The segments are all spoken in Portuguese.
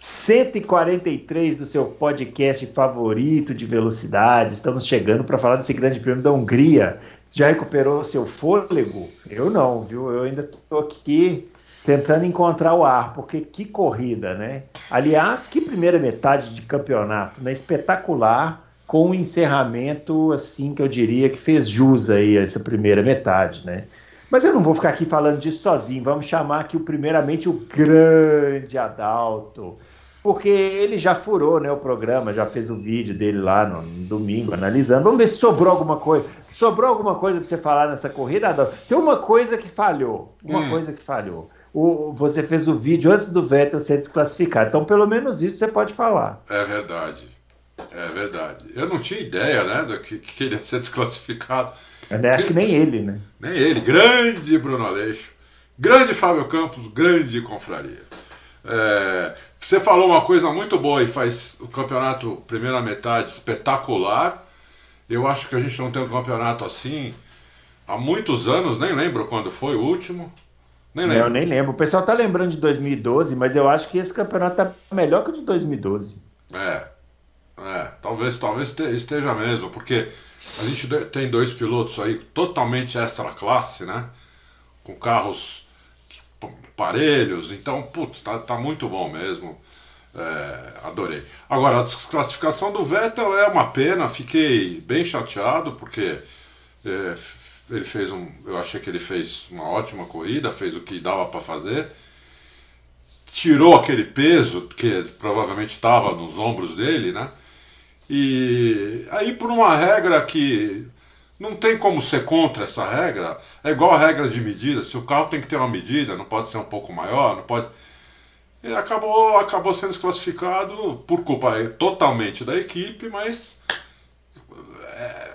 143 do seu podcast favorito de velocidade. Estamos chegando para falar desse grande prêmio da Hungria. Já recuperou seu fôlego? Eu não, viu? Eu ainda estou aqui tentando encontrar o ar, porque que corrida, né? Aliás, que primeira metade de campeonato, né? Espetacular, com um encerramento, assim, que eu diria que fez jus aí a essa primeira metade, né? Mas eu não vou ficar aqui falando disso sozinho. Vamos chamar aqui, primeiramente, o grande Adalto porque ele já furou né, o programa, já fez o vídeo dele lá no, no domingo, analisando. Vamos ver se sobrou alguma coisa. Sobrou alguma coisa para você falar nessa corrida, Adão? Tem uma coisa que falhou. Uma hum. coisa que falhou. O, você fez o vídeo antes do Vettel ser desclassificado. Então, pelo menos isso você pode falar. É verdade. É verdade. Eu não tinha ideia, né, do que, que ele ia ser desclassificado. Eu acho que nem ele, né? Nem ele. Grande Bruno Aleixo. Grande Fábio Campos. Grande confraria. É, você falou uma coisa muito boa e faz o campeonato, primeira metade, espetacular. Eu acho que a gente não tem um campeonato assim há muitos anos, nem lembro quando foi o último. Nem lembro. Eu nem lembro. O pessoal tá lembrando de 2012, mas eu acho que esse campeonato tá melhor que o de 2012. É. É, talvez, talvez esteja mesmo, porque a gente tem dois pilotos aí totalmente extra classe, né? Com carros parelhos. Então, putz, tá, tá muito bom mesmo. É, adorei. Agora, a desclassificação do Vettel é uma pena, fiquei bem chateado, porque é, ele fez um. Eu achei que ele fez uma ótima corrida, fez o que dava para fazer. Tirou aquele peso que provavelmente estava nos ombros dele, né? E aí, por uma regra que não tem como ser contra essa regra. É igual a regra de medida. Se o carro tem que ter uma medida, não pode ser um pouco maior, não pode. E acabou, acabou sendo desclassificado por culpa totalmente da equipe, mas é,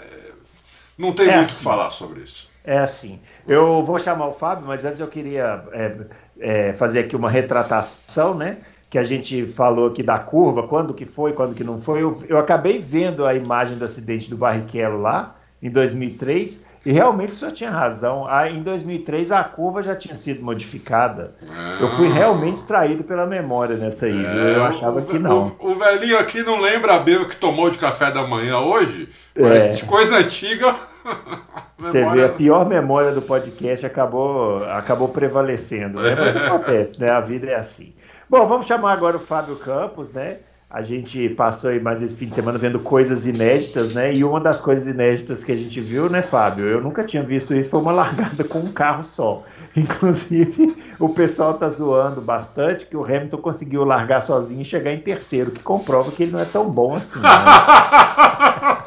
não tem é muito o assim. que falar sobre isso. É assim. Eu vou chamar o Fábio, mas antes eu queria é, é, fazer aqui uma retratação, né? Que a gente falou aqui da curva, quando que foi, quando que não foi. Eu, eu acabei vendo a imagem do acidente do Barrichello lá em 2003, e realmente o senhor tinha razão. Ah, em 2003 a curva já tinha sido modificada. Eu fui ah. realmente traído pela memória nessa aí. É, eu achava o, que não. O, o, velhinho aqui não lembra a bebida que tomou de café da manhã hoje, mas é. de coisa antiga. Você vê, a pior memória do podcast acabou, acabou prevalecendo, né? Mas acontece, né? A vida é assim. Bom, vamos chamar agora o Fábio Campos, né? A gente passou aí mais esse fim de semana vendo coisas inéditas, né? E uma das coisas inéditas que a gente viu, né, Fábio? Eu nunca tinha visto isso, foi uma largada com um carro só. Inclusive, o pessoal tá zoando bastante que o Hamilton conseguiu largar sozinho e chegar em terceiro, que comprova que ele não é tão bom assim. Né?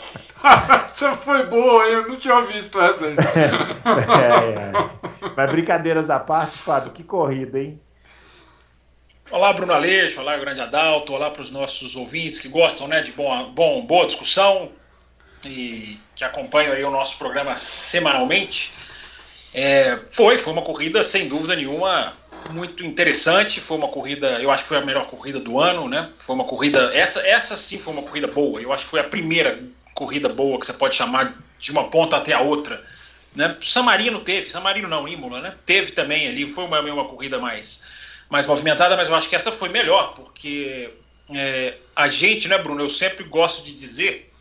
Essa foi boa, eu não tinha visto essa aí. é, é. Mas brincadeiras à parte, Fábio, que corrida, hein? Olá, Bruno Aleixo, olá, grande Adalto, olá para os nossos ouvintes que gostam né, de bom, bom, boa discussão e que acompanham aí o nosso programa semanalmente. É, foi, foi uma corrida sem dúvida nenhuma muito interessante. Foi uma corrida, eu acho que foi a melhor corrida do ano, né? Foi uma corrida, essa, essa sim foi uma corrida boa. Eu acho que foi a primeira corrida boa que você pode chamar de uma ponta até a outra. Né? San Marino teve, San Marino não, Imola, né? Teve também ali, foi uma, uma corrida mais mais movimentada, mas eu acho que essa foi melhor, porque é, a gente, né, Bruno, eu sempre gosto de dizer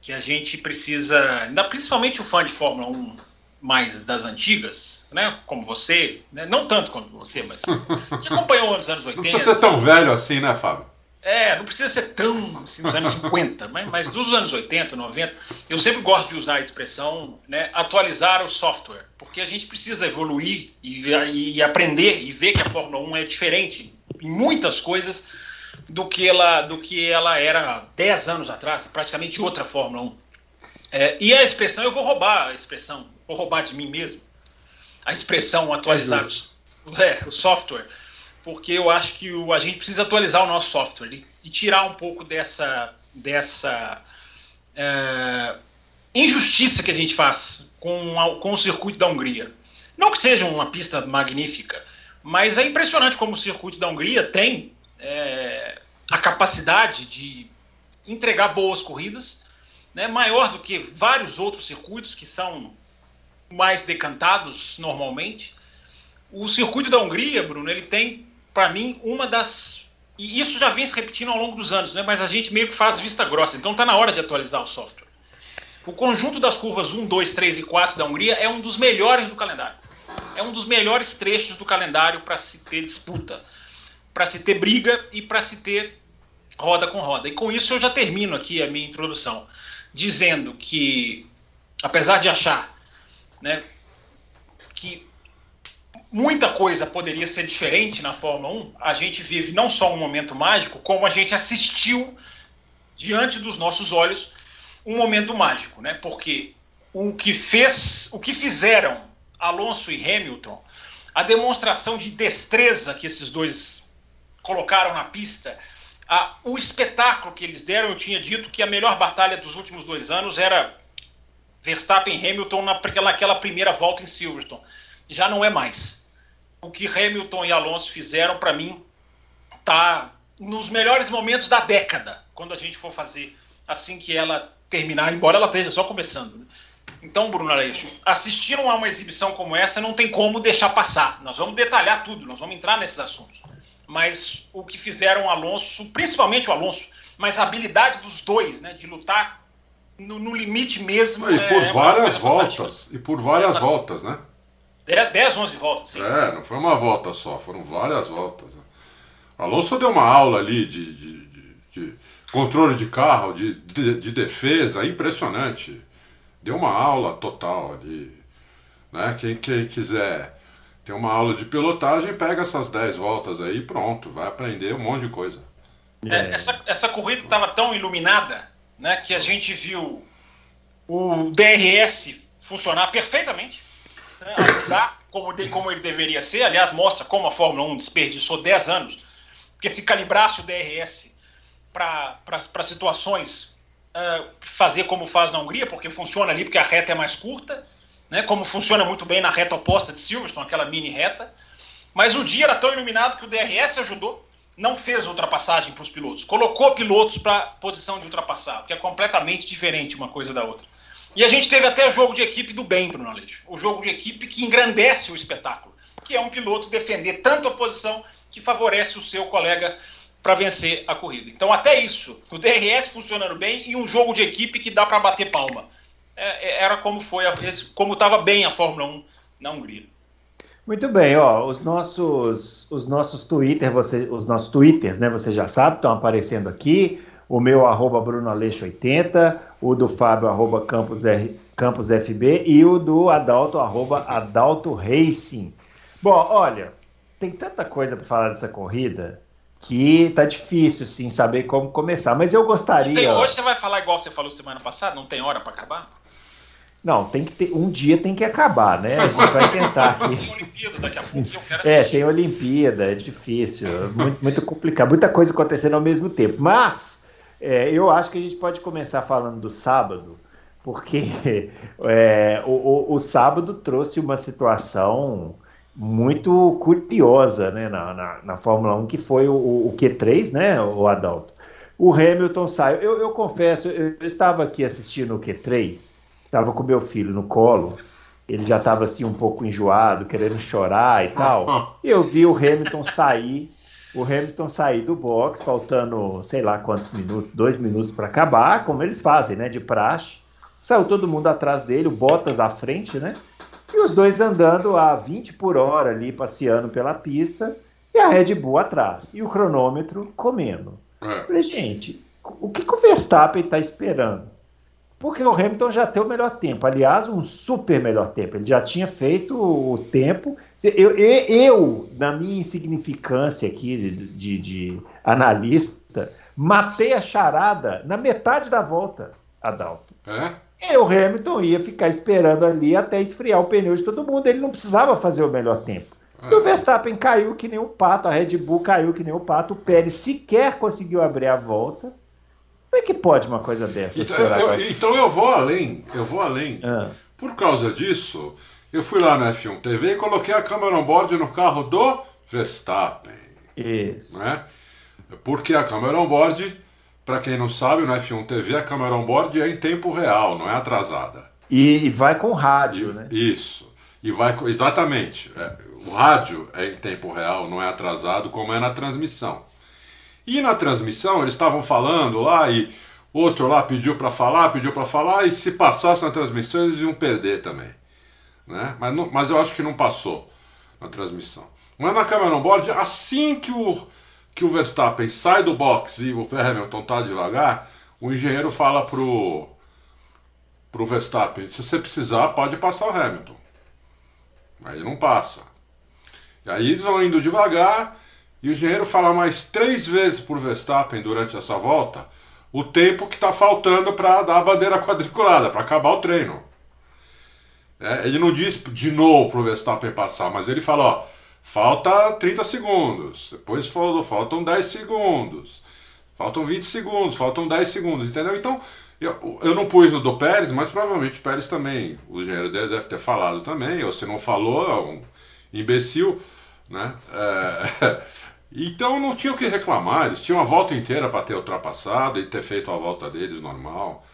que a gente precisa, principalmente o fã de Fórmula 1 mais das antigas, né, como você, né, não tanto quanto você, mas que acompanhou nos anos 80. Não precisa ser tão velho assim, né, Fábio? É, não precisa ser tão assim, nos anos 50, mas, mas dos anos 80, 90, eu sempre gosto de usar a expressão né, atualizar o software, porque a gente precisa evoluir e, e, aprender e ver que a Fórmula 1 é diferente em muitas coisas do que ela, do que ela era 10 anos atrás, praticamente outra Fórmula 1. É, e a expressão, eu vou roubar a expressão, vou roubar de mim mesmo, a expressão atualizar o, é, o software porque eu acho que o, a gente precisa atualizar o nosso software e, e tirar um pouco dessa, dessa é, injustiça que a gente faz com, a, com o circuito da Hungria. Não que seja uma pista magnífica, mas é impressionante como o circuito da Hungria tem é, a capacidade de entregar boas corridas, né, maior do que vários outros circuitos que são mais decantados normalmente. O circuito da Hungria, Bruno, ele tem, para mim, uma das. E isso já vem se repetindo ao longo dos anos, né? mas a gente meio que faz vista grossa. Então está na hora de atualizar o software. O conjunto das curvas 1, 2, 3 e 4 da Hungria é um dos melhores do calendário. É um dos melhores trechos do calendário para se ter disputa, para se ter briga e para se ter roda com roda. E com isso eu já termino aqui a minha introdução, dizendo que, apesar de achar né, que muita coisa poderia ser diferente na Fórmula 1, a gente vive não só um momento mágico, como a gente assistiu diante dos nossos olhos um momento mágico, né? Porque o que fez, o que fizeram Alonso e Hamilton, a demonstração de destreza que esses dois colocaram na pista, a, o espetáculo que eles deram, eu tinha dito que a melhor batalha dos últimos dois anos era Verstappen e Hamilton na, naquela primeira volta em Silverstone. Já não é mais. O que Hamilton e Alonso fizeram, para mim, tá nos melhores momentos da década, quando a gente for fazer assim que ela terminar, embora ela esteja só começando. Né? Então, Bruno Aleixo, assistir a uma exibição como essa não tem como deixar passar. Nós vamos detalhar tudo, nós vamos entrar nesses assuntos. Mas o que fizeram o Alonso, principalmente o Alonso, mas a habilidade dos dois, né, de lutar no, no limite mesmo. E por é, várias voltas. E por várias voltas, né? 10, 11 voltas, sim. É, não foi uma volta só, foram várias voltas. Alonso deu uma aula ali de, de, de, de controle de carro, de, de, de, defesa, impressionante. Deu uma aula total ali. Né? Quem, quem quiser ter uma aula de pilotagem, pega essas 10 voltas aí e pronto, vai aprender um monte de coisa. É, essa, essa corrida estava tão iluminada né, que a gente viu o DRS funcionar perfeitamente, ajudar como, de, como ele deveria ser. Aliás, mostra como a Fórmula 1 desperdiçou 10 anos, porque se calibrasse o DRS para situações, uh, fazer como faz na Hungria, porque funciona ali, porque a reta é mais curta, né, como funciona muito bem na reta oposta de Silverstone, aquela mini reta. Mas o dia era tão iluminado que o DRS ajudou não fez ultrapassagem para os pilotos, colocou pilotos para posição de ultrapassar, que é completamente diferente uma coisa da outra. E a gente teve até jogo de equipe do bem, Bruno Aleixo. O jogo de equipe que engrandece o espetáculo, que é um piloto defender tanto a posição que favorece o seu colega para vencer a corrida. Então, até isso, o DRS funcionando bem e um jogo de equipe que dá para bater palma. É, é, era como foi, como estava bem a Fórmula 1 na Hungria. Muito bem, ó, os nossos, os nossos Twitter, você, os nossos Twitters, né, você já sabe, estão aparecendo aqui. O meu arroba BrunoAleixo80, o do Fábio arroba Campos, R, Campos FB e o do Adalto arroba Adalto Racing. Bom, olha, tem tanta coisa para falar dessa corrida que tá difícil, sim, saber como começar. Mas eu gostaria. Tem, hoje você vai falar igual você falou semana passada? Não tem hora para acabar? Não, tem que ter. Um dia tem que acabar, né? A gente vai tentar aqui. Tem Olimpíada daqui a pouco eu quero É, tem Olimpíada, é difícil, muito, muito complicado, muita coisa acontecendo ao mesmo tempo. Mas é, eu acho que a gente pode começar falando do sábado, porque é, o, o, o, sábado trouxe uma situação muito curiosa né, na, na, na Fórmula 1, que foi o, o Q3, né, o Adalto? O Hamilton saiu. Eu, eu confesso, eu, eu estava aqui assistindo o Q3 estava com meu filho no colo, ele já estava assim um pouco enjoado, querendo chorar e tal. E eu vi o Hamilton sair, o Hamilton sair do box, faltando sei lá quantos minutos, dois minutos para acabar, como eles fazem, né, de praxe. Saiu todo mundo atrás dele, o Bottas à frente, né? E os dois andando a 20 por hora ali, passeando pela pista, e a Red Bull atrás, e o cronômetro comendo. É. Falei, gente, o que, que o Verstappen está esperando? porque o Hamilton já tem o melhor tempo. Aliás, um super melhor tempo. Ele já tinha feito o tempo. Eu, eu na minha insignificância aqui de, de, de, analista, matei a charada na metade da volta, Adalto. É? E o Hamilton ia ficar esperando ali até esfriar o pneu de todo mundo. Ele não precisava fazer o melhor tempo. É. E o Verstappen caiu que nem um pato, a Red Bull caiu que nem um pato, o Pérez sequer conseguiu abrir a volta. Como é que pode uma coisa dessa? Então eu, então eu vou além, eu vou além. Ah. Por causa disso, eu fui lá na F1 TV e coloquei a câmera on-board no carro do Verstappen. Isso. Né? Porque a câmera on-board, para quem não sabe, no F1 TV a câmera on-board é em tempo real, não é atrasada. E, e vai com rádio, E- né? Isso. E vai co- exatamente. é, o rádio é em tempo real, não é atrasado como é na transmissão. E na transmissão eles estavam falando lá e outro lá pediu para falar, pediu para falar e se passasse na transmissão eles iam perder também, né? Mas, não- mas eu acho que não passou na transmissão. Mas na câmera on board, assim que o que o Verstappen sai do box e o Hamilton tá devagar, o engenheiro fala pro pro Verstappen, se você precisar, pode passar o Hamilton. Aí não passa. E aí eles vão indo devagar e o engenheiro fala mais três vezes pro Verstappen durante essa volta o tempo que está faltando para dar a bandeira quadriculada, para acabar o treino. É, ele não diz de novo pro Verstappen passar, mas ele fala, ó, falta 30 segundos, depois faltam 10 segundos, faltam 20 segundos, faltam 10 segundos, entendeu? Então, eu, eu não pus no do Pérez, mas provavelmente o Pérez também, o engenheiro dele deve ter falado também, ou se não falou, é um imbecil, né? É, então não tinha o que reclamar, eles tinham a volta inteira para ter ultrapassado e ter feito a volta deles normal.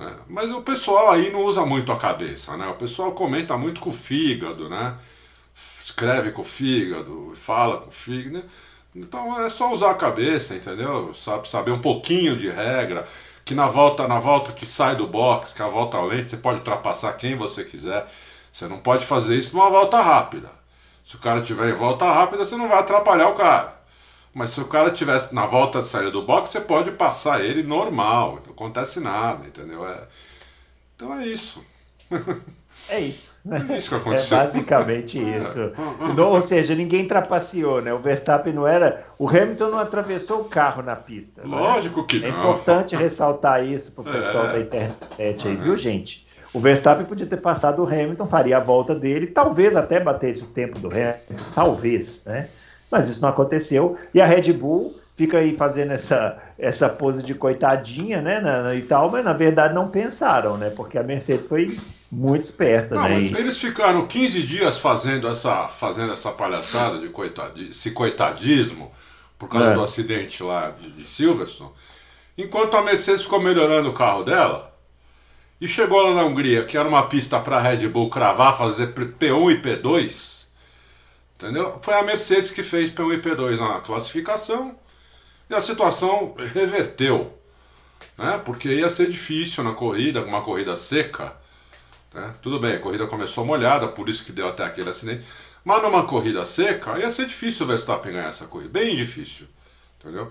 Né? Mas o pessoal aí não usa muito a cabeça, né? O pessoal comenta muito com o fígado, né? Escreve com o fígado, fala com o fígado, né? Então é só usar a cabeça, entendeu? Sabe, saber um pouquinho de regra, que na volta, na volta que sai do box, que a volta lenta, você pode ultrapassar quem você quiser. Você não pode fazer isso numa volta rápida. Se o cara tiver em volta rápida, você não vai atrapalhar o cara. Mas se o cara tivesse na volta de saída do box, você pode passar ele normal, não acontece nada, entendeu? É... Então é isso. É isso. É isso que É aconteceu. basicamente isso. Não, ou seja, ninguém trapaceou, né? O Verstappen não era. O Hamilton não atravessou o carro na pista. né? Lógico que É não. importante ressaltar isso pro pessoal É. da internet aí, viu, gente? O Verstappen podia ter passado o Hamilton, faria a volta dele, talvez até batesse o tempo do Hamilton, talvez, né? Mas isso não aconteceu. E a Red Bull fica aí fazendo essa, essa pose de coitadinha, né? na- e tal, mas na verdade não pensaram, né? Porque a Mercedes foi muito esperta, Não, né? mas E- eles ficaram 15 dias fazendo essa, fazendo essa palhaçada de coitadi, esse coitadismo por causa É. do acidente lá de, de Silverstone, enquanto a Mercedes ficou melhorando o carro dela e chegou lá na Hungria, que era uma pista para Red Bull cravar, fazer P1 e P2, entendeu? Foi a Mercedes que fez P1 e P2 na classificação e a situação reverteu, né? Porque ia ser difícil na corrida, uma corrida seca. Né? Tudo bem, a corrida começou molhada, por isso que deu até aquele acidente. Mas numa corrida seca, ia ser difícil o Verstappen ganhar essa corrida. Bem difícil. Entendeu?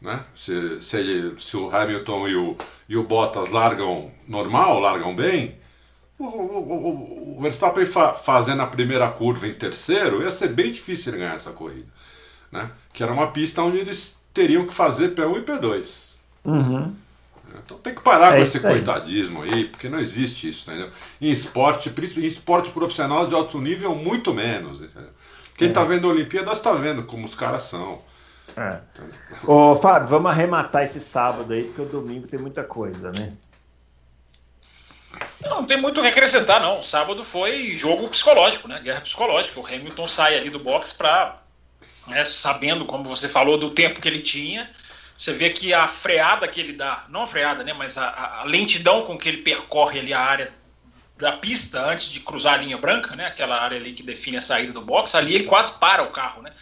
Né? Se, se, se o Hamilton e o, e o Bottas largam normal, largam bem, o, o, o- o Verstappen fa- fazendo a primeira curva em terceiro, ia ser bem difícil ele ganhar essa corrida. Né? Que era uma pista onde eles teriam que fazer P1 e P2. Uhum. Então tem que parar É com esse aí. coitadismo aí, porque não existe isso, entendeu? Em esporte, principalmente em esporte profissional de alto nível, muito menos, entendeu? Quem É. tá vendo Olimpíadas tá vendo como os caras são. É. Ô, Fábio, vamos arrematar esse sábado aí, porque o domingo tem muita coisa, né? Não, tem muito o que acrescentar, não. Sábado foi jogo psicológico, né? Guerra psicológica. O Hamilton sai ali do box para, né, sabendo, como você falou, do tempo que ele tinha. Você vê que a freada que ele dá, não a freada, né? Mas a, a- a lentidão com que ele percorre ali a área da pista antes de cruzar a linha branca, né? Aquela área ali que define a saída do box, ali ele quase para o carro, né?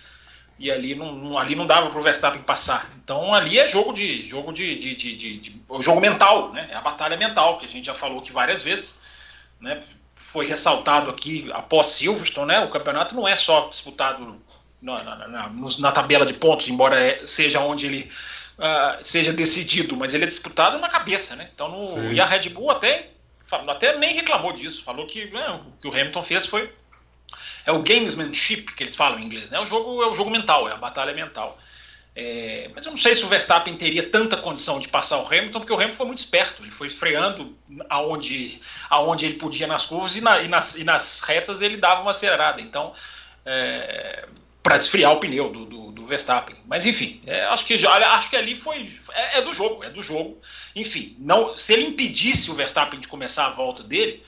E ali não, ali não dava para o Verstappen passar. Então ali é jogo de jogo de, de, de, de- de- o jogo mental, né? É a batalha mental que a gente já falou aqui várias vezes, né? Foi ressaltado aqui após Silverstone, né? O campeonato não é só disputado na, na- na- na tabela de pontos, embora é- seja onde ele ah, seja decidido, mas ele é disputado na cabeça, né? Então no- e a Red Bull até até nem reclamou disso, falou que né, o que o Hamilton fez foi é o gamesmanship que eles falam em inglês, né? O jogo é o jogo mental, é a batalha mental. É, mas eu não sei se o Verstappen teria tanta condição de passar o Hamilton, porque o Hamilton foi muito esperto. Ele foi freando aonde, aonde ele podia nas curvas e, na- e nas, e nas retas ele dava uma acelerada. Então, é, para esfriar o pneu do, do, do Verstappen. Mas enfim, é, acho, que, acho que ali foi. É, é, do jogo, é do jogo. Enfim, não, se ele impedisse o Verstappen de começar a volta dele,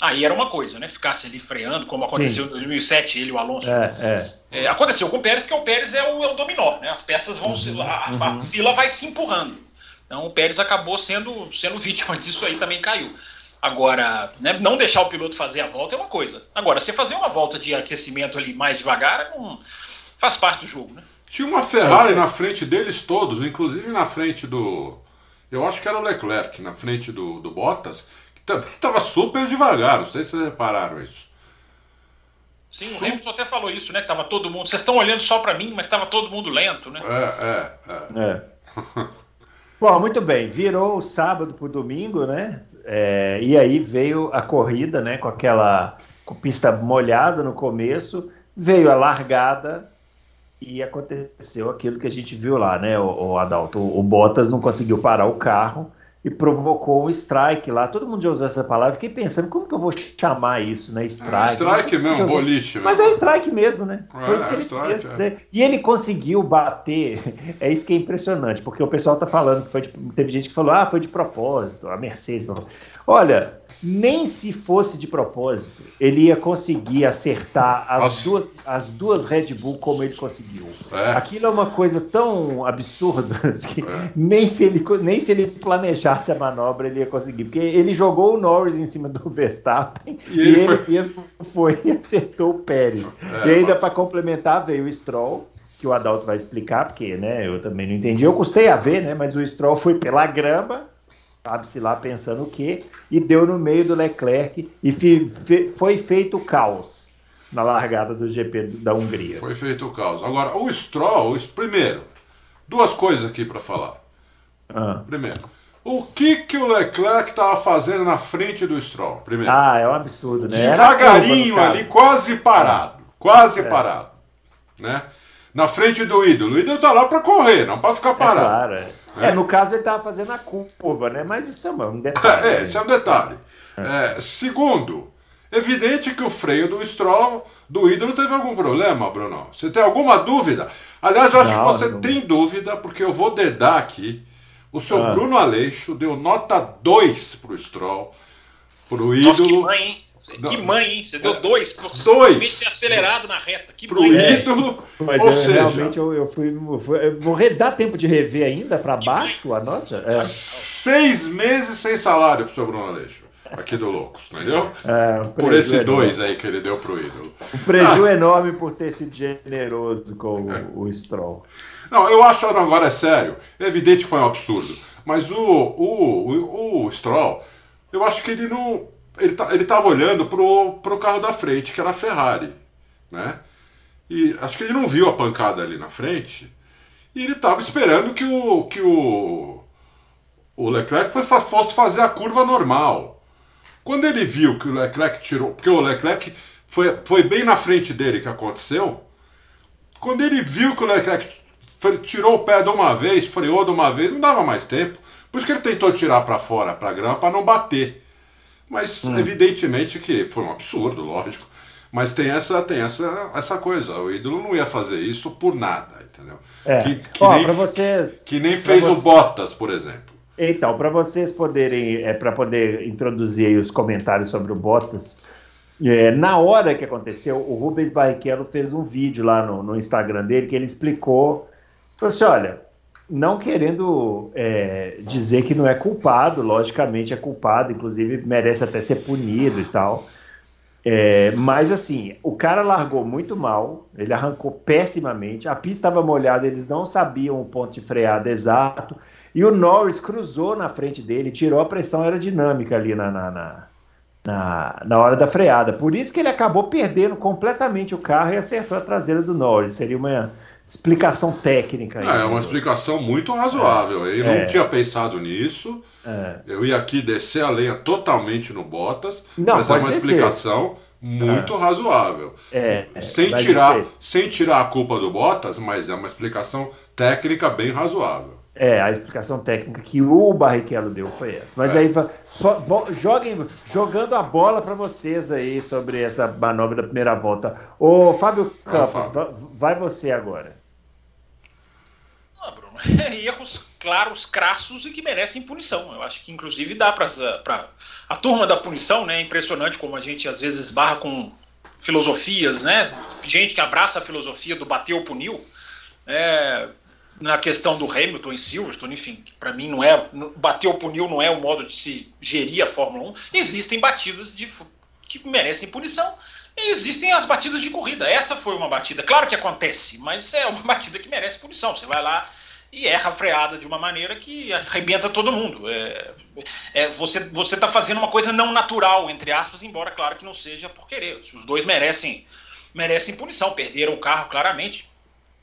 aí era uma coisa, né? Ficasse ali freando, como aconteceu Sim. em 2007, ele e o Alonso. É, é. é, aconteceu com o Pérez, porque o Pérez é o, é o dominó, né? As peças vão. Uhum, se, a, uhum. a fila vai se empurrando. Então o Pérez acabou sendo, sendo vítima disso aí, também caiu. Agora, né, não deixar o piloto fazer a volta é uma coisa. Agora, você fazer uma volta de aquecimento ali mais devagar não, faz parte do jogo, né? Tinha uma Ferrari na frente deles todos, inclusive na frente do. Eu acho que era o Leclerc, na frente do, do Bottas, também estava super devagar. Não sei se vocês repararam isso. Sim, o Hamilton até falou isso, né? Que tava todo mundo. Vocês estão olhando só para mim, mas estava todo mundo lento, né? É, é, é. é. Bom, muito bem. Virou o sábado para o domingo, né? É, e aí veio a corrida, né? Com aquela com pista molhada no começo, veio a largada e aconteceu aquilo que a gente viu lá, né? O, o Adalto, o, o Bottas não conseguiu parar o carro e provocou um strike lá. Todo mundo já usou essa palavra. Fiquei pensando, como que eu vou chamar isso, né? Strike. É, strike mesmo, boliche. Mas é strike mesmo, né? É, Foi isso que ele strike, fez. É. Né? E ele conseguiu bater. É isso que é impressionante, porque o pessoal tá falando que foi de, teve gente que falou, ah, foi de propósito, a Mercedes. Olha, nem se fosse de propósito, ele ia conseguir acertar as, duas, as duas Red Bull como ele conseguiu. É. Aquilo é uma coisa tão absurda que é. nem, se ele, nem se ele planejasse a manobra ele ia conseguir. Porque ele jogou o Norris em cima do Verstappen e, ele, e ele foi... mesmo foi e acertou o Pérez. É, e ainda para complementar veio o Stroll que o Adalto vai explicar, porque né, eu também não entendi. Eu custei a ver, né, mas o Stroll foi pela grama sabe-se lá pensando o quê, e deu no meio do Leclerc e fi, fi, foi feito o caos na largada do GP da Hungria. Foi feito o caos. Agora, o Stroll, o, primeiro, duas coisas aqui para falar. Ah. Primeiro, o que, que o Leclerc estava fazendo na frente do Stroll? Primeiro. Ah, é um absurdo, né? Devagarinho ali, quase parado. Quase é. parado. Né? Na frente do ídolo. O ídolo tá lá para correr, não para ficar parado. É claro, é. É, no caso ele estava fazendo a curva, né? Mas isso é um detalhe. É, isso é um detalhe. É, segundo, evidente que o freio do Stroll, do ídolo, teve algum problema, Bruno. Você tem alguma dúvida? Aliás, eu acho não, que você não... tem dúvida, porque eu vou dedar aqui. O seu ah. Bruno Aleixo deu nota 2 pro Stroll, pro ídolo. Nossa, que mãe, hein? Que mãe, hein? Você deu é, dois dois. ter acelerado na reta. Que Pro mãe. ídolo. Mas ou eu, seja, realmente eu, eu, fui, eu fui. Eu vou dar tempo de rever ainda para baixo mãe. a nota? É. Seis meses sem salário pro seu Bruno Aleixo. Aqui do Loucos, entendeu? É, um por esse dois aí que ele deu pro ídolo. Um prejuízo ah. enorme por ter sido generoso com é. o, o Stroll. Não, eu acho agora é sério. É evidente que foi um absurdo. Mas o, o, o, o Stroll, eu acho que ele não ele, tá, ele tava olhando pro, pro carro da frente, que era a Ferrari, né? E acho que ele não viu a pancada ali na frente. E ele tava esperando que o, que o, o Leclerc fosse fazer a curva normal. Quando ele viu que o Leclerc tirou. Porque o Leclerc foi, foi bem na frente dele que aconteceu. Quando ele viu que o Leclerc tirou o pé de uma vez, freou de uma vez, não dava mais tempo. Por isso que ele tentou tirar para fora, para grama, para não bater. Mas hum. evidentemente que foi um absurdo, lógico. Mas tem essa, tem essa, essa coisa. O ídolo não ia fazer isso por nada, entendeu? É. Que, que, Ó, nem, vocês, que nem fez o Bottas, por exemplo. Então, para vocês poderem, é, para poder introduzir os comentários sobre o Bottas, é, na hora que aconteceu, o Rubens Barrichello fez um vídeo lá no, no Instagram dele que ele explicou, falou assim, olha, não querendo é, dizer que não é culpado, logicamente é culpado, inclusive merece até ser punido e tal. É, mas assim, o cara largou muito mal, ele arrancou pessimamente, a pista estava molhada, eles não sabiam o ponto de freada exato, e o Norris cruzou na frente dele, tirou a pressão aerodinâmica ali na, na, na, na, na hora da freada. Por isso que ele acabou perdendo completamente o carro e acertou a traseira do Norris. Seria uma explicação técnica. Aí, é, é uma explicação muito razoável. É. Eu é. não tinha pensado nisso. É. Eu ia aqui descer a lenha totalmente no Bottas, não, mas é uma descer. explicação muito é. razoável. É, sem, tirar, sem tirar a culpa do Bottas, mas é uma explicação técnica bem razoável. É, a explicação técnica que o Barrichello deu foi essa. Mas é. aí, joguem, jogando a bola para vocês aí sobre essa manobra da primeira volta. Ô, Fábio Campos, vai você agora. Ah, Bruno, erros claros, crassos e que merecem punição. Eu acho que, inclusive, dá para a turma da punição, né? É impressionante como a gente às vezes barra com filosofias, né? Gente que abraça a filosofia do bateu, puniu. É, na questão do Hamilton em Silverstone, enfim, para mim não é bater ou punir não é o modo de se gerir a Fórmula 1. Existem batidas de, que merecem punição e existem as batidas de corrida. Essa foi uma batida, claro que acontece, mas é uma batida que merece punição. Você vai lá e erra a freada de uma maneira que arrebenta todo mundo. É, é, você está fazendo uma coisa não natural, entre aspas, embora claro que não seja por querer. Os dois merecem merecem punição, perderam o carro claramente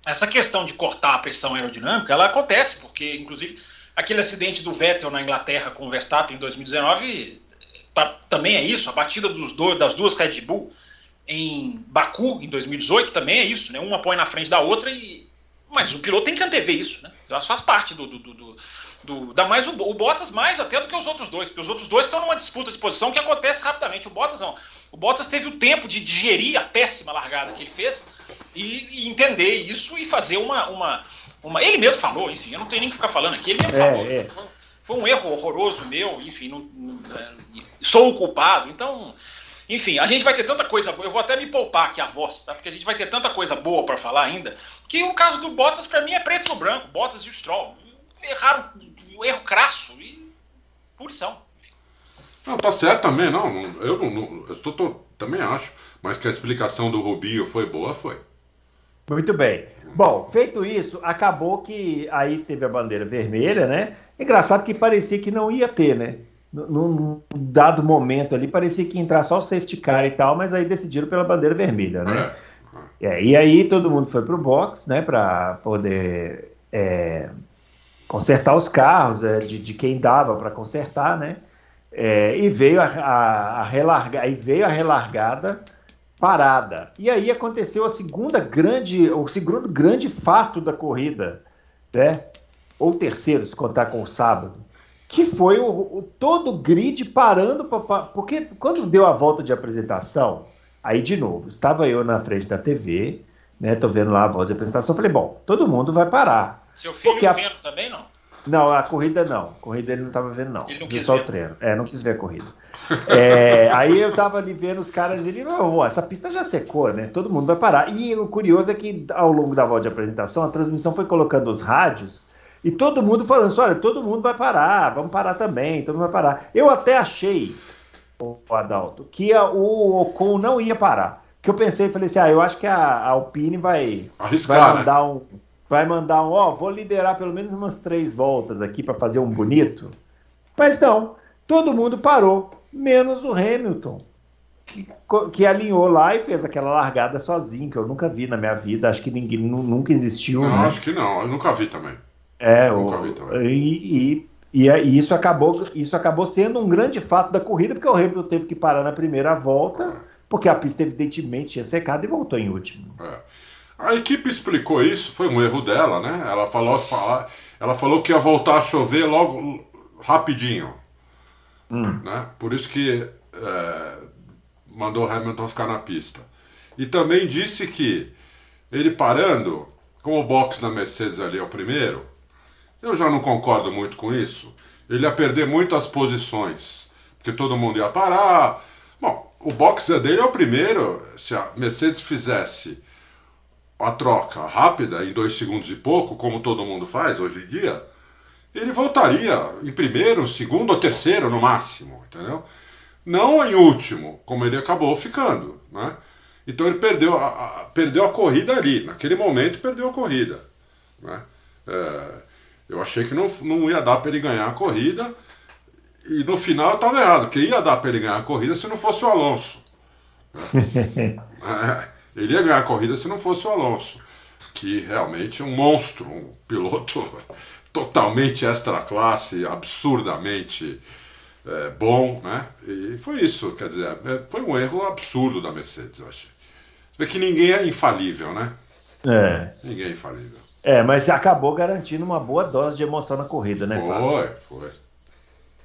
essa questão de cortar a pressão aerodinâmica, ela acontece, porque, inclusive, aquele acidente do Vettel na Inglaterra com o Verstappen em 2019 também é isso, a batida dos dois, das duas Red Bull em Baku em 2018 também é isso, né? Uma põe na frente da outra e mas o piloto tem que antever isso, né? Isso faz parte do, do, do, do da mais o, o, Bottas mais até do que os outros dois, porque os outros dois estão numa disputa de posição que acontece rapidamente. O Bottas não. O Bottas teve o tempo de digerir a péssima largada que ele fez e, e, entender isso e fazer uma, uma, uma. Ele mesmo falou, enfim, eu não tenho nem que ficar falando aqui, ele mesmo é, falou. É. Foi um erro horroroso meu, enfim, não, não, é, sou o culpado. Então, enfim, a gente vai ter tanta coisa. Eu vou até me poupar aqui a voz, tá? Porque a gente vai ter tanta coisa boa para falar ainda. Que o caso do Bottas, para mim, é preto no branco. Bottas e o Stroll. Erraram um erro crasso e punição. Não, tá certo também, não. Eu, não, eu tô, tô, também acho. Mas que a explicação do Rubinho foi boa, foi. Muito bem. Bom, feito isso, acabou que aí teve a bandeira vermelha, né? Engraçado que parecia que não ia ter, né? Num dado momento ali, parecia que ia entrar só o safety car e tal, mas aí decidiram pela bandeira vermelha, né? É. É, e aí todo mundo foi pro box, né, para poder é, consertar os carros é, de, de, quem dava para consertar, né? É, e veio a, a, a relarga, e veio a relargada parada. E aí aconteceu a segunda grande, o segundo grande fato da corrida, né? Ou terceiro, se contar com o sábado, que foi o, o todo o grid parando pra, porque quando deu a volta de apresentação, aí de novo, estava eu na frente da TV, né? Tô vendo lá a volta de apresentação, falei, bom, todo mundo vai parar. Seu filho porque a... vendo também não? Não, a corrida não. A corrida ele não estava vendo, não. Ele não quis só ver. o treino. É, não quis ver a corrida. É, aí eu tava ali vendo os caras e ele, oh, essa pista já secou, né? Todo mundo vai parar. E o curioso é que ao longo da volta de apresentação, a transmissão foi colocando os rádios e todo mundo falando assim: olha, todo mundo vai parar, vamos parar também, todo mundo vai parar. Eu até achei, o Adalto, que a, o Ocon não ia parar. Que eu pensei, falei assim: ah, eu acho que a, a Alpine vai, Arriscar, vai né? mandar né? um. Vai mandar um, ó, vou liderar pelo menos umas três voltas aqui para fazer um bonito. Mas não, todo mundo parou menos o Hamilton, que, que, alinhou lá e fez aquela largada sozinho, que eu nunca vi na minha vida, acho que ninguém nunca existiu. Não, né? acho que não, eu nunca vi também. É, o. E, e, e, isso, acabou, isso acabou sendo um grande fato da corrida, porque o Hamilton teve que parar na primeira volta, é. porque a pista evidentemente tinha secado e voltou em último. É. A equipe explicou isso, foi um erro dela, né? Ela falou, ela falou que ia voltar a chover logo rapidinho. Hum. Né? Por isso que é, mandou Hamilton ficar na pista. E também disse que ele parando, como o box na Mercedes ali é o primeiro, eu já não concordo muito com isso. Ele ia perder muitas posições, porque todo mundo ia parar. Bom, o box dele é o primeiro. Se a Mercedes fizesse a troca rápida, em dois segundos e pouco, como todo mundo faz hoje em dia, ele voltaria em primeiro, segundo ou terceiro no máximo, entendeu? Não em último, como ele acabou ficando, né? Então ele perdeu a, a perdeu a corrida ali, naquele momento perdeu a corrida, né? É, eu achei que não, não ia dar para ele ganhar a corrida e no final eu estava errado, que ia dar para ele ganhar a corrida se não fosse o Alonso. É, ele ia ganhar a corrida se não fosse o Alonso, que realmente é um monstro, um piloto totalmente extra classe, absurdamente é, bom, né? E foi isso, quer dizer, é, foi um erro absurdo da Mercedes, eu achei. Você vê que ninguém é infalível, né? É. Ninguém é infalível. É, mas acabou garantindo uma boa dose de emoção na corrida, né, Fábio? Foi, foi.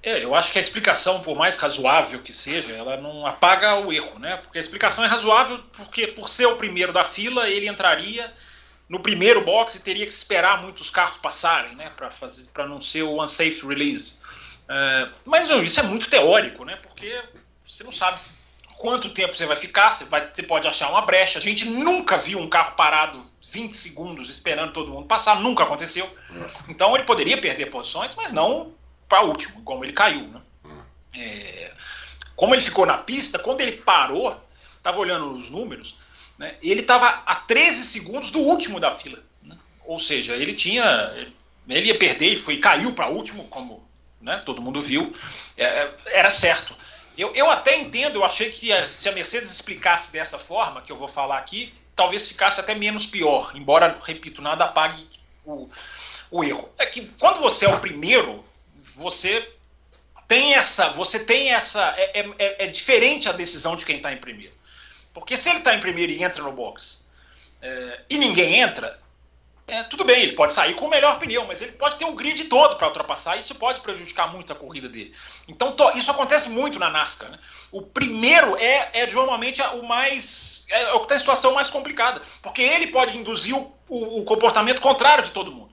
É, eu acho que a explicação, por mais razoável que seja, ela não apaga o erro, né? Porque a explicação é razoável porque, por ser o primeiro da fila, ele entraria no primeiro box e teria que esperar muitos carros passarem, né? Para não ser o unsafe release. É, mas não, isso é muito teórico, né? Porque você não sabe quanto tempo você vai ficar, você, vai, você pode achar uma brecha. A gente nunca viu um carro parado 20 segundos esperando todo mundo passar, nunca aconteceu. Então ele poderia perder posições, mas não para último, como ele caiu. Né? É, como ele ficou na pista, quando ele parou, estava olhando os números, né, ele estava a 13 segundos do último da fila. Né? Ou seja, ele tinha. Ele ia perder e foi, caiu para último, como né, todo mundo viu. É, é, era certo. Eu, eu até entendo, eu achei que a, se a Mercedes explicasse dessa forma, que eu vou falar aqui, talvez ficasse até menos pior, embora, repito, nada apague o, o erro. É que quando você é o primeiro, você tem essa, você tem essa, é, é, é, é diferente a decisão de quem está em primeiro. Porque se ele está em primeiro e entra no box é, e ninguém entra, é, tudo bem, ele pode sair com o melhor pneu, mas ele pode ter um grid todo para ultrapassar e isso pode prejudicar muito a corrida dele. Então isso acontece muito na NASCAR. Né? O primeiro é, é normalmente o mais. é o que tem a situação mais complicada, porque ele pode induzir o, o, o comportamento contrário de todo mundo.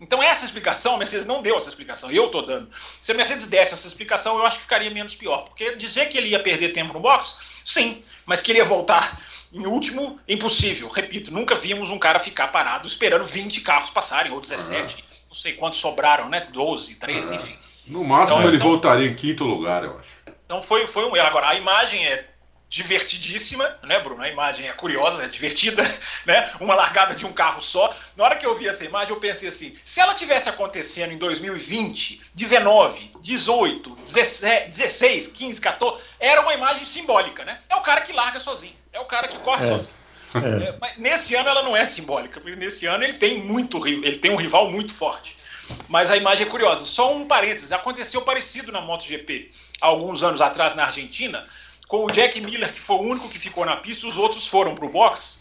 Então essa explicação, a Mercedes não deu essa explicação, eu estou dando. Se a Mercedes desse essa explicação, eu acho que ficaria menos pior. Porque dizer que ele ia perder tempo no box, sim, mas que ele ia voltar em último, impossível. Repito, nunca vimos um cara ficar parado esperando 20 carros passarem, ou 17, uhum. não sei quantos sobraram, né? 12, 13, uhum. enfim. No máximo então, ele então, voltaria em quinto lugar, eu acho. Então foi, foi um erro. Agora, a imagem é divertidíssima, né, Bruno? A imagem é curiosa, é divertida, né? Uma largada de um carro só. Na hora que eu vi essa imagem, eu pensei assim: se ela tivesse acontecendo em 2020, 19, 18, 17, 16, 15, 14, era uma imagem simbólica, né? É o cara que larga sozinho, é o cara que corre é. sozinho. É. é mas nesse ano ela não é simbólica, porque nesse ano ele tem muito, ele tem um rival muito forte. Mas a imagem é curiosa. Só um parênteses: aconteceu parecido na MotoGP alguns anos atrás na Argentina com o Jack Miller, que foi o único que ficou na pista, os outros foram para o box,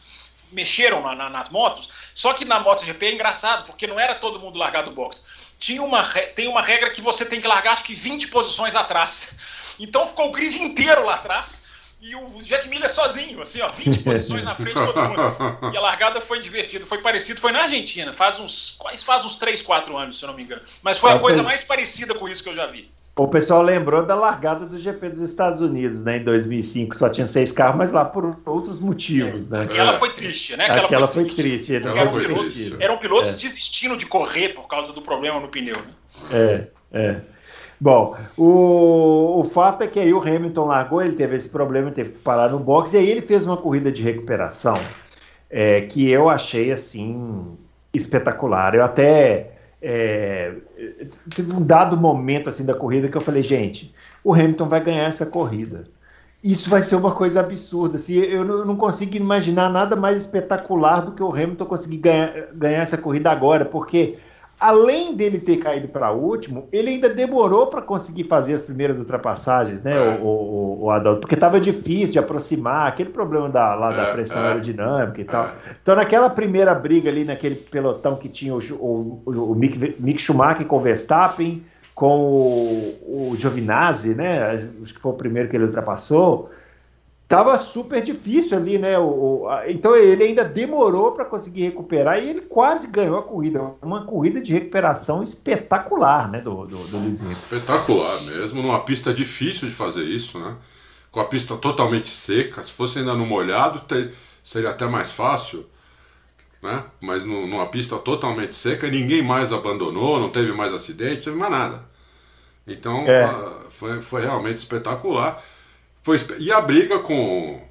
mexeram na, na, nas motos. Só que na MotoGP é engraçado, porque não era todo mundo largar do box. Tinha uma, tem uma regra que você tem que largar acho que 20 posições atrás. Então ficou o grid inteiro lá atrás. E o Jack Miller sozinho, assim, ó, 20 posições na frente de todo mundo. E a largada foi divertida, foi parecido, foi na Argentina, faz uns, quase faz uns 3, 4 anos, se eu não me engano. Mas foi a coisa mais parecida com isso que eu já vi. O pessoal lembrou da largada do GP dos Estados Unidos, né, em 2005, só tinha seis carros, mas lá por outros motivos, né? Aquela foi triste, né? Aquela, Aquela foi, foi triste. triste. Foi pilotos, triste. eram pilotos é. desistindo de correr por causa do problema no pneu, né? É, é. Bom, o, o fato é que aí o Hamilton largou, ele teve esse problema, teve que parar no box, e aí ele fez uma corrida de recuperação é, que eu achei, assim, espetacular. Eu até é, teve um dado momento assim da corrida que eu falei, gente, o Hamilton vai ganhar essa corrida. Isso vai ser uma coisa absurda. Assim, eu não, consigo imaginar nada mais espetacular do que o Hamilton conseguir ganhar, ganhar essa corrida agora, porque além dele ter caído para último, ele ainda demorou para conseguir fazer as primeiras ultrapassagens, né, é. o, o, o, Adalto? Porque estava difícil de aproximar, aquele problema da, lá da é, pressão é. aerodinâmica e tal. É. Então, naquela primeira briga ali, naquele pelotão que tinha o, o, o Mick, Mick Schumacher com o Verstappen, com o, o Giovinazzi, né? Acho que foi o primeiro que ele ultrapassou tava super difícil ali, né? O, o a, então ele ainda demorou para conseguir recuperar e ele quase ganhou a corrida. Uma corrida de recuperação espetacular, né? Do, do, do Hamilton. Espetacular mesmo, numa pista difícil de fazer isso, né? Com a pista totalmente seca. Se fosse ainda no molhado, ter, seria até mais fácil. Né? Mas no, numa pista totalmente seca, ninguém mais abandonou, não teve mais acidente, não teve mais nada. Então é. uh, foi, foi realmente espetacular. Foi, e a briga com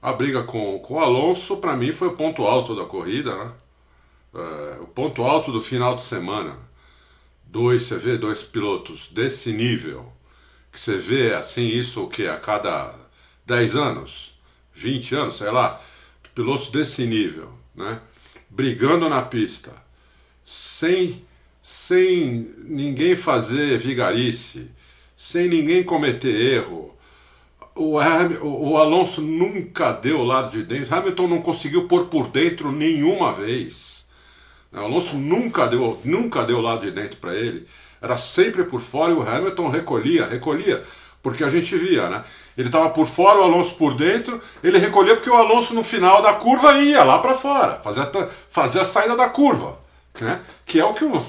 a briga com, com o Alonso, para mim, foi o ponto alto da corrida, né? É, o ponto alto do final de semana. Dois, você vê dois pilotos desse nível, que você vê assim isso o que a cada 10 anos, 20 anos, sei lá, pilotos desse nível, né? Brigando na pista, sem, sem ninguém fazer vigarice, sem ninguém cometer erro, o, o Alonso nunca deu lado de dentro. Hamilton não conseguiu pôr por dentro nenhuma vez. O Alonso nunca deu, nunca deu lado de dentro para ele. Era sempre por fora e o Hamilton recolhia, recolhia. Porque a gente via, né? Ele estava por fora, o Alonso por dentro, ele recolhia porque o Alonso no final da curva ia lá para fora, fazia, fazia a saída da curva, né? Que é o que, o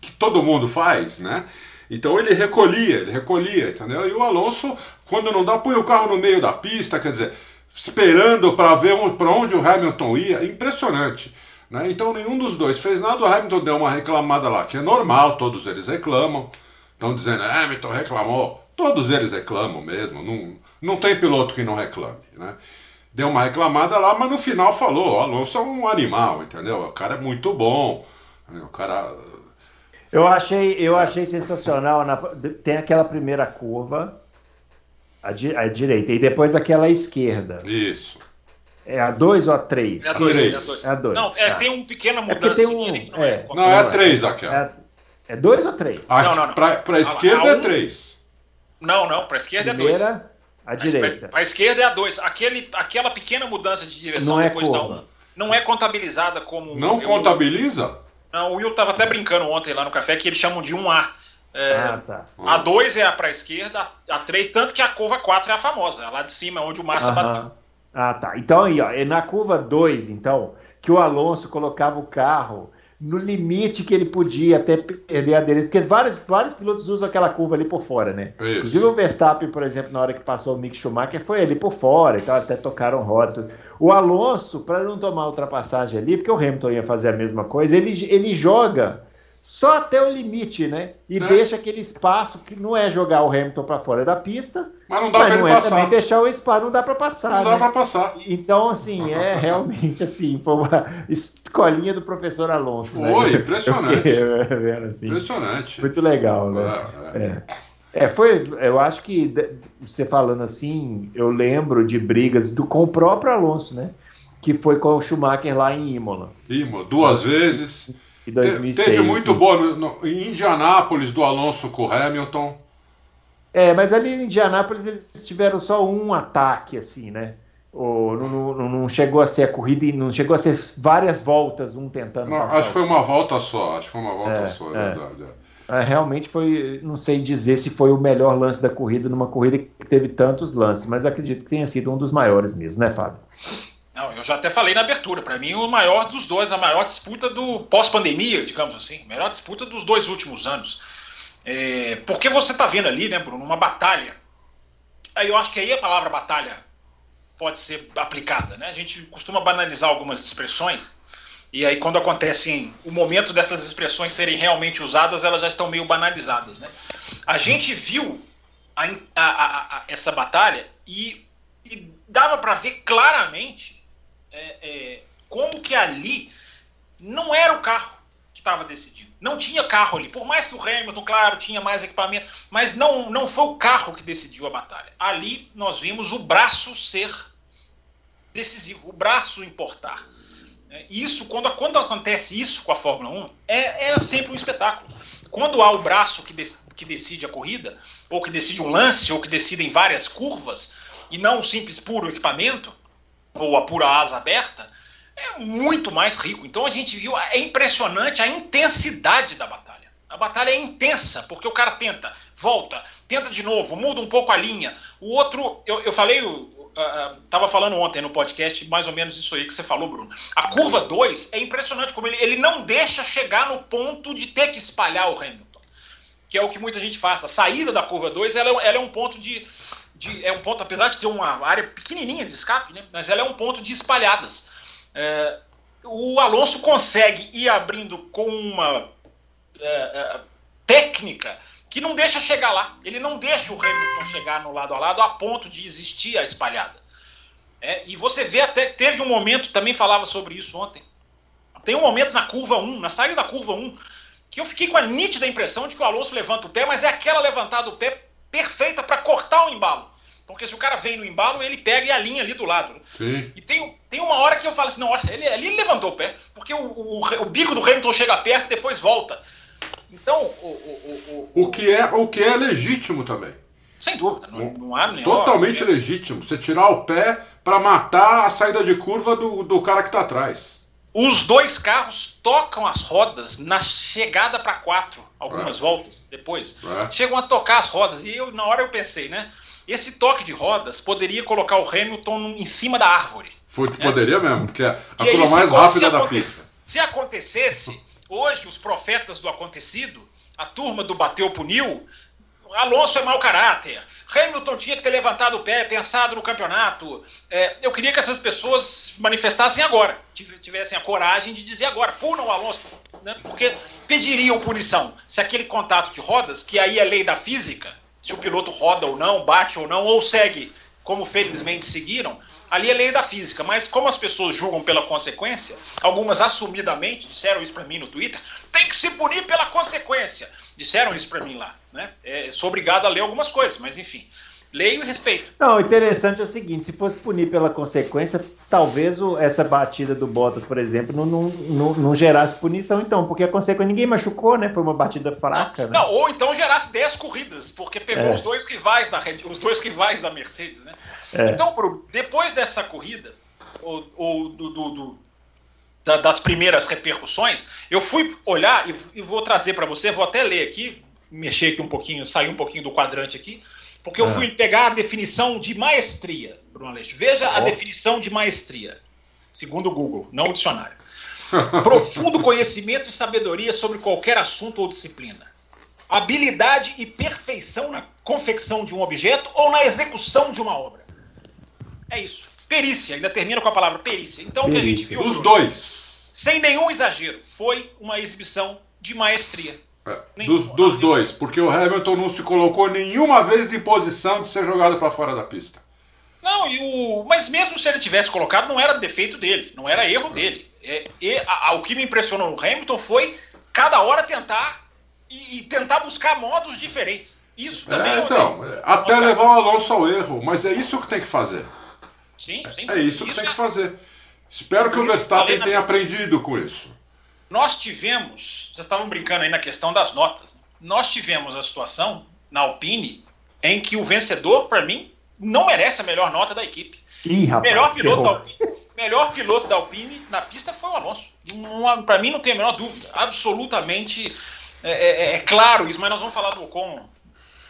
que todo mundo faz, né? Então ele recolhia, ele recolhia, entendeu? E o Alonso, quando não dá, põe o carro no meio da pista, quer dizer, esperando para ver para onde o Hamilton ia, impressionante. Né? Então nenhum dos dois fez nada, o Hamilton deu uma reclamada lá, que é normal, todos eles reclamam. Estão dizendo, Hamilton reclamou. Todos eles reclamam mesmo, não, não tem piloto que não reclame. Né? Deu uma reclamada lá, mas no final falou, o Alonso é um animal, entendeu? O cara é muito bom, o cara... Eu achei, eu achei sensacional, na, tem aquela primeira curva, a, di, a direita, e depois aquela esquerda. Isso. É a 2 ou a 3? É a 2. É a 2. Não, é, tá. tem uma pequena É mudança. porque tem um. não É, Não, é a 3 aquela. é 2 ou 3? A, Não, não, não. Pra, pra A- esquerda a é um- 3. Não, não, para a esquerda é 2. Primeira, a direita. Para a esquerda é a 2. Aquela pequena mudança de direção Não é depois da curva. 1 não é contabilizada como. Não eu- contabiliza? Não, o Will estava até brincando ontem lá no café que eles chamam de 1A. É, Ah, tá. A 2 é a para a esquerda, a 3, tanto que a curva 4 é a famosa, lá de cima, onde o Massa bateu. Aham. Ah, tá. Então aí, ó, é na curva 2, então, que o Alonso colocava o carro no limite que ele podia até perder a aderência, porque vários, vários pilotos usam aquela curva ali por fora, né? Isso. Inclusive o Verstappen, por exemplo, na hora que passou o Mick Schumacher, foi ali por fora e tal, até tocaram roda. O Alonso, para não tomar ultrapassagem ali, porque o Hamilton ia fazer a mesma coisa, ele, ele joga só até o limite, né? E É. deixa aquele espaço que não é jogar o Hamilton para fora da pista, Mas não dá ele é passar. também deixar o espaço, não dá para passar. Não dá né? pra passar. Então, assim, é realmente assim, foi uma escolinha do professor Alonso. né? Foi, impressionante. Eu fiquei vendo, assim, Impressionante. muito legal, né? É, é. É. Foi. Eu acho que você falando assim, eu lembro de brigas do, com o próprio Alonso, né? Que foi com o Schumacher lá em Imola, Imo, duas vezes. em Te- 2006. Teve muito assim. boa no, no- em Indianápolis do Alonso com o Hamilton. É, mas ali em Indianápolis eles tiveram só um ataque, assim, né? Ou não, não, não chegou a ser a corrida e não chegou a ser várias voltas, um tentando Não, acho que foi uma volta só. Acho que foi uma volta É, só, é, é. verdade. é. É, realmente foi, não sei dizer se foi o melhor lance da corrida numa corrida que teve tantos lances, mas acredito que tenha sido um dos maiores mesmo, né, Fábio? Não, eu já até falei na abertura, para mim o maior dos dois, a maior disputa do pós-pandemia, digamos assim, a melhor disputa dos dois últimos anos. É, porque você tá vendo ali, né, Bruno, uma batalha. Aí eu acho que aí a palavra batalha pode ser aplicada, né? A gente costuma banalizar algumas expressões e aí quando acontecem o momento dessas expressões serem realmente usadas, elas já estão meio banalizadas, né? A gente viu a, a- a- essa batalha e, e dava para ver claramente é, é, como que ali não era o carro que estava decidindo. Não tinha carro ali. Por mais que o Hamilton, claro, tinha mais equipamento, mas não, não foi o carro que decidiu a batalha. Ali nós vimos o braço ser decisivo, o braço importar. É, Isso, quando, quando acontece isso com a Fórmula 1, é, é sempre um espetáculo. Quando há o braço que, dec- que decide a corrida, ou que decide um lance, ou que decide em várias curvas, e não o simples puro equipamento, ou a pura asa aberta, é muito mais rico. Então a gente viu, é impressionante a intensidade da batalha. A batalha é intensa, porque o cara tenta, volta, tenta de novo, muda um pouco a linha. O outro, eu, eu falei, estava falando ontem no podcast, mais ou menos isso aí que você falou, Bruno. A curva 2 é impressionante como ele, ele não deixa chegar no ponto de ter que espalhar o Hamilton, que é o que muita gente faz. A saída da curva 2 ela, é- ela é um ponto de, de- É um ponto, apesar de ter uma área pequenininha de escape, né, mas ela é um ponto de espalhadas. É, o Alonso consegue ir abrindo com uma é, é, técnica que não deixa chegar lá. Ele não deixa o Hamilton chegar no lado a lado a ponto de existir a espalhada. É, e você vê até teve um momento, também falava sobre isso ontem. Tem um momento na curva 1, na saída da curva 1, que eu fiquei com a nítida impressão de que o Alonso levanta o pé, mas é aquela levantada do pé perfeita para cortar o embalo. Porque se o cara vem no embalo, ele pega e alinha ali do lado. Sim. E tem, tem uma hora que eu falo assim, não, olha, ele, ele levantou o pé, porque o, o, o bico do Hamilton chega perto e depois volta. Então, o, o, o, O que é, o que é legítimo também. sem dúvida, não, não há nenhuma... Totalmente legítimo. Você tirar o pé pra matar a saída de curva do, do cara que tá atrás. Os dois carros tocam as rodas na chegada para quatro, algumas é. voltas depois. É. Chegam a tocar as rodas. E eu, na hora eu pensei, né? Esse toque de rodas poderia colocar o Hamilton em cima da árvore. Foi, né? Poderia mesmo, porque é a curva mais rápida da pista. Se acontecesse, hoje os profetas do acontecido, a turma do bateu puniu, Alonso é mau caráter. Hamilton tinha que ter levantado o pé, pensado no campeonato. É, eu queria que essas pessoas manifestassem agora, tivessem a coragem de dizer agora, punam o Alonso, né? porque pediriam punição. Se aquele contato de rodas, que aí é lei da física, se o piloto roda ou não, bate ou não, ou segue, como felizmente seguiram, ali é lei da física. Mas como as pessoas julgam pela consequência, algumas assumidamente disseram isso para mim no Twitter, tem que se punir pela consequência. Disseram isso para mim lá. Né? É, sou obrigado a ler algumas coisas, mas enfim. Leio e respeito. Não, interessante é o seguinte: se fosse punir pela consequência, talvez o, essa batida do Bottas, por exemplo, não, não, não, não, gerasse punição, então, porque a consequência ninguém machucou, né? Foi uma batida fraca. Não, né? não ou então gerasse 10 corridas, porque pegou é. os dois rivais da os dois rivais da Mercedes, né? É. Então, Bruno, depois dessa corrida, ou, ou do, do, do da, das primeiras repercussões, eu fui olhar e, e vou trazer para você, vou até ler aqui, mexer aqui um pouquinho, sair um pouquinho do quadrante aqui, porque eu é. fui pegar a definição de maestria, Bruno Aleixo. Veja oh. a definição de maestria, segundo o Google, não o dicionário. Profundo conhecimento e sabedoria sobre qualquer assunto ou disciplina. Habilidade e perfeição na confecção de um objeto ou na execução de uma obra. É isso. Perícia, ainda termina com a palavra perícia. Então perícia. o que a gente viu. Os dois. Sem nenhum exagero, foi uma exibição de maestria. É, dos, dos dois, porque o Hamilton não se colocou nenhuma vez em posição de ser jogado para fora da pista. Não, e o... mas mesmo se ele tivesse colocado, não era defeito dele, não era erro dele. É, e, a, a, o que me impressionou no Hamilton foi cada hora tentar e, e tentar buscar modos diferentes. Isso também é, então, até levar o Alonso ao erro, mas é isso que tem que fazer. Sim, sim. É isso que isso tem que fazer. Espero que o Verstappen tenha aprendido com isso. Nós tivemos, vocês estavam brincando aí na questão das notas, né? nós tivemos a situação na Alpine em que o vencedor, para mim, não merece a melhor nota da equipe. Ih, rapaz, melhor, piloto da Alpine, melhor piloto da Alpine na pista foi o Alonso. Para mim não tem a menor dúvida. Absolutamente é, é, é, claro isso, mas nós vamos falar do Ocon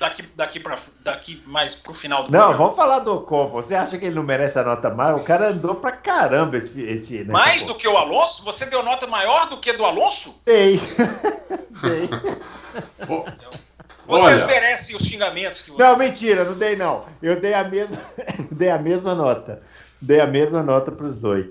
daqui, daqui, pra, daqui mais pro final do Não, programa. vamos falar do Ocon. Você acha que ele não merece a nota mais? O cara andou pra caramba esse. esse mais do que o Alonso? Você deu nota maior do que do Alonso? Dei. dei. Vocês Olha. merecem os xingamentos que vocês... Não, mentira, não dei não. Eu dei a mesma, dei a mesma nota. Dei a mesma nota para os dois.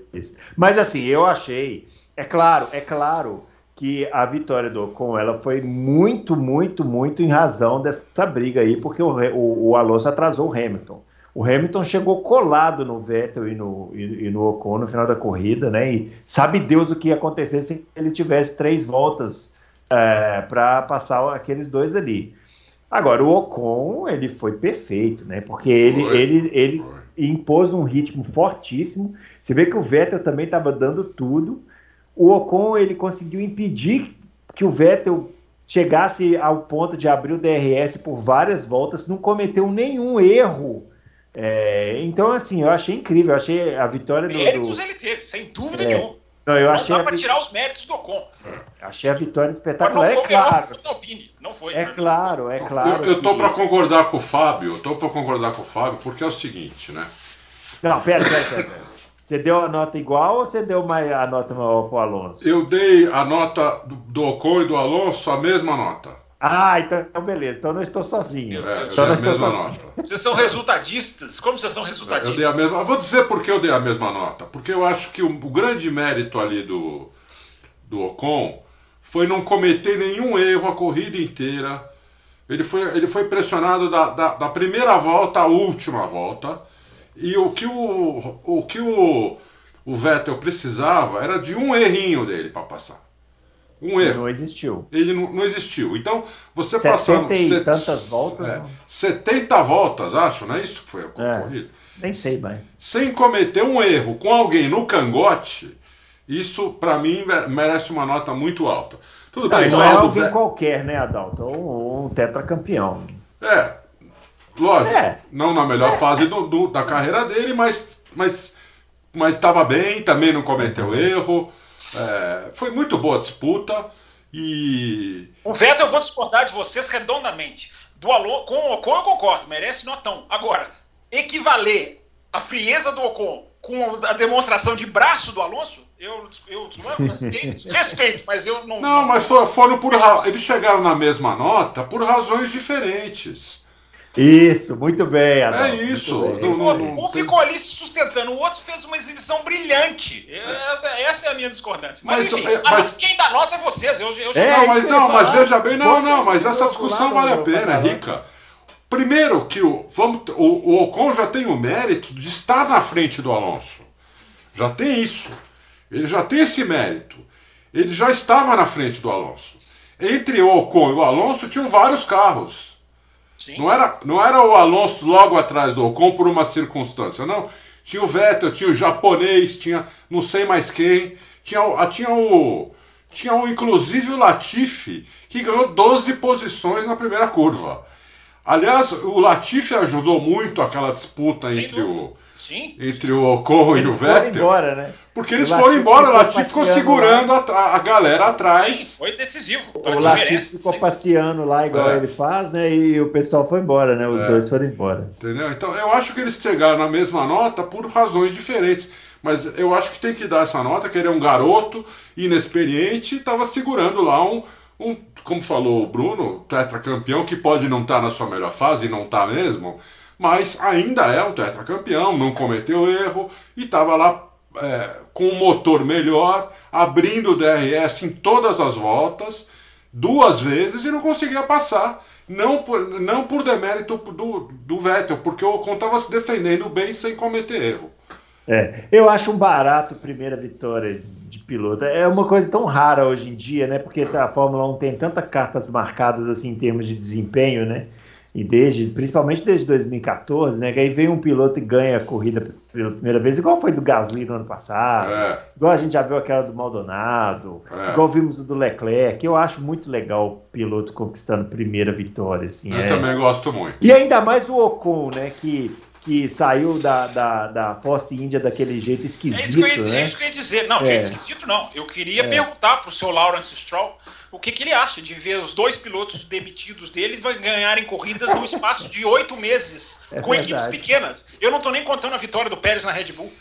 Mas assim, eu achei, é claro, é claro que a vitória do Ocon ela foi muito, muito, muito em razão dessa briga aí, porque o, o, o Alonso atrasou o Hamilton. O Hamilton chegou colado no Vettel e no, e, e, no Ocon no final da corrida, né? E sabe Deus o que ia acontecer se ele tivesse três voltas é, para passar aqueles dois ali. Agora, o Ocon, ele foi perfeito, né? Porque ele, foi, ele, ele impôs um ritmo fortíssimo. Você vê que o Vettel também estava dando tudo o Ocon ele conseguiu impedir que o Vettel chegasse ao ponto de abrir o DRS por várias voltas, não cometeu nenhum erro. É, então, assim, eu achei incrível, eu achei a vitória do. Méritos do... ele teve, sem dúvida é. nenhuma. Não, eu não achei dá para tirar os méritos do Ocon. Achei a vitória espetacular. é claro. Não foi. É claro, é claro. Eu, eu tô que... para concordar com o Fábio, eu tô para concordar com o Fábio, porque é o seguinte, né? Não, pera, pera, pera. pera. Você deu a nota igual ou você deu mais a nota maior para o Alonso? Eu dei a nota do, do Ocon e do Alonso a mesma nota. Ah, então, então beleza. Então não estou sozinho. É, então não estou sozinho. Nota. Vocês são resultadistas? Como vocês são resultadistas? Eu dei a mesma. vou dizer por que eu dei a mesma nota. Porque eu acho que o, o grande mérito ali do, do Ocon foi não cometer nenhum erro a corrida inteira. Ele foi, ele foi pressionado da, da, da primeira volta à última volta. E o que o, o, que o, o Vettel precisava era de um errinho dele para passar. Um erro. Não existiu. Ele não, não existiu. Então, você passando. E set, tantas voltas? É, 70 voltas, acho, não é isso que foi a é, corrida? Nem sei mais. Sem cometer um erro com alguém no cangote, isso, para mim, merece uma nota muito alta. Tudo não, bem, não é alguém Vettel... qualquer, né, Adalto? Um, um tetracampeão. É, Lógico, é. não na melhor é. fase do, do, da carreira dele, mas mas mas estava bem, também não cometeu erro. É, foi muito boa a disputa e. O Vettel eu vou discordar de vocês redondamente. Do Alonso, com o Ocon eu concordo, merece notão. Agora, equivaler a frieza do Ocon com a demonstração de braço do Alonso, eu, eu respeito, respeito, mas eu não. Não, mas foram por. Eles chegaram na mesma nota por razões diferentes. Isso, muito bem, Adão. É isso. Bem. Um, um ficou ali se sustentando, o outro fez uma exibição brilhante. Essa, essa é a minha discordância. Mas, mas enfim, é, mas... quem dá nota é vocês. Eu, eu é, não, mas, não, mas veja bem, não, não, mas essa discussão vale a pena, Rica. Primeiro que o, vamos, o, o Ocon já tem o mérito de estar na frente do Alonso. Já tem isso. Ele já tem esse mérito. Ele já estava na frente do Alonso. Entre o Ocon e o Alonso tinham vários carros. Não era, não era o Alonso logo atrás do Ocon por uma circunstância, não. Tinha o Vettel, tinha o japonês, tinha não sei mais quem. Tinha, ah, tinha o. Tinha o, inclusive o Latifi, que ganhou 12 posições na primeira curva. Aliás, o Latifi ajudou muito aquela disputa entre o, Sim. entre o Ocon e o Vettel. Foram embora, né? Porque eles foram embora, o Latifi ficou segurando a, a, galera atrás. Sim, foi decisivo. O Latifi ficou passeando lá, igual é. ele faz, né? E o pessoal foi embora, né? Os é. dois foram embora. Entendeu? Então eu acho que eles chegaram na mesma nota por razões diferentes. Mas eu acho que tem que dar essa nota, que ele é um garoto inexperiente e estava segurando lá um, um, como falou o Bruno, tetracampeão que pode não estar tá na sua melhor fase, e não está mesmo, mas ainda é um tetracampeão, não cometeu erro e estava lá é, com um motor melhor, abrindo o DRS em todas as voltas, duas vezes e não conseguia passar. Não por, não por demérito do, do Vettel, porque o Ocon estava se defendendo bem sem cometer erro. É, eu acho um barato primeira vitória de piloto. É uma coisa tão rara hoje em dia, né? Porque a Fórmula 1 tem tantas cartas marcadas assim em termos de desempenho, né? E desde, principalmente desde 2014, né? Que aí vem um piloto e ganha a corrida pela primeira vez, igual foi do Gasly no ano passado, é. igual a gente já viu aquela do Maldonado, é. igual vimos o do Leclerc. Eu acho muito legal o piloto conquistando primeira vitória. Assim, Eu é. também gosto muito. E ainda mais o Ocon, né? Que que saiu da, da, da Force India daquele jeito esquisito. É isso que eu ia, né? é isso que eu ia dizer. Não, é. jeito esquisito não. Eu queria é. perguntar para o seu Lawrence Stroll o que, que, ele acha de ver os dois pilotos demitidos dele ganharem corridas no espaço de oito meses é com verdade. equipes pequenas. Eu não estou nem contando a vitória do Pérez na Red Bull,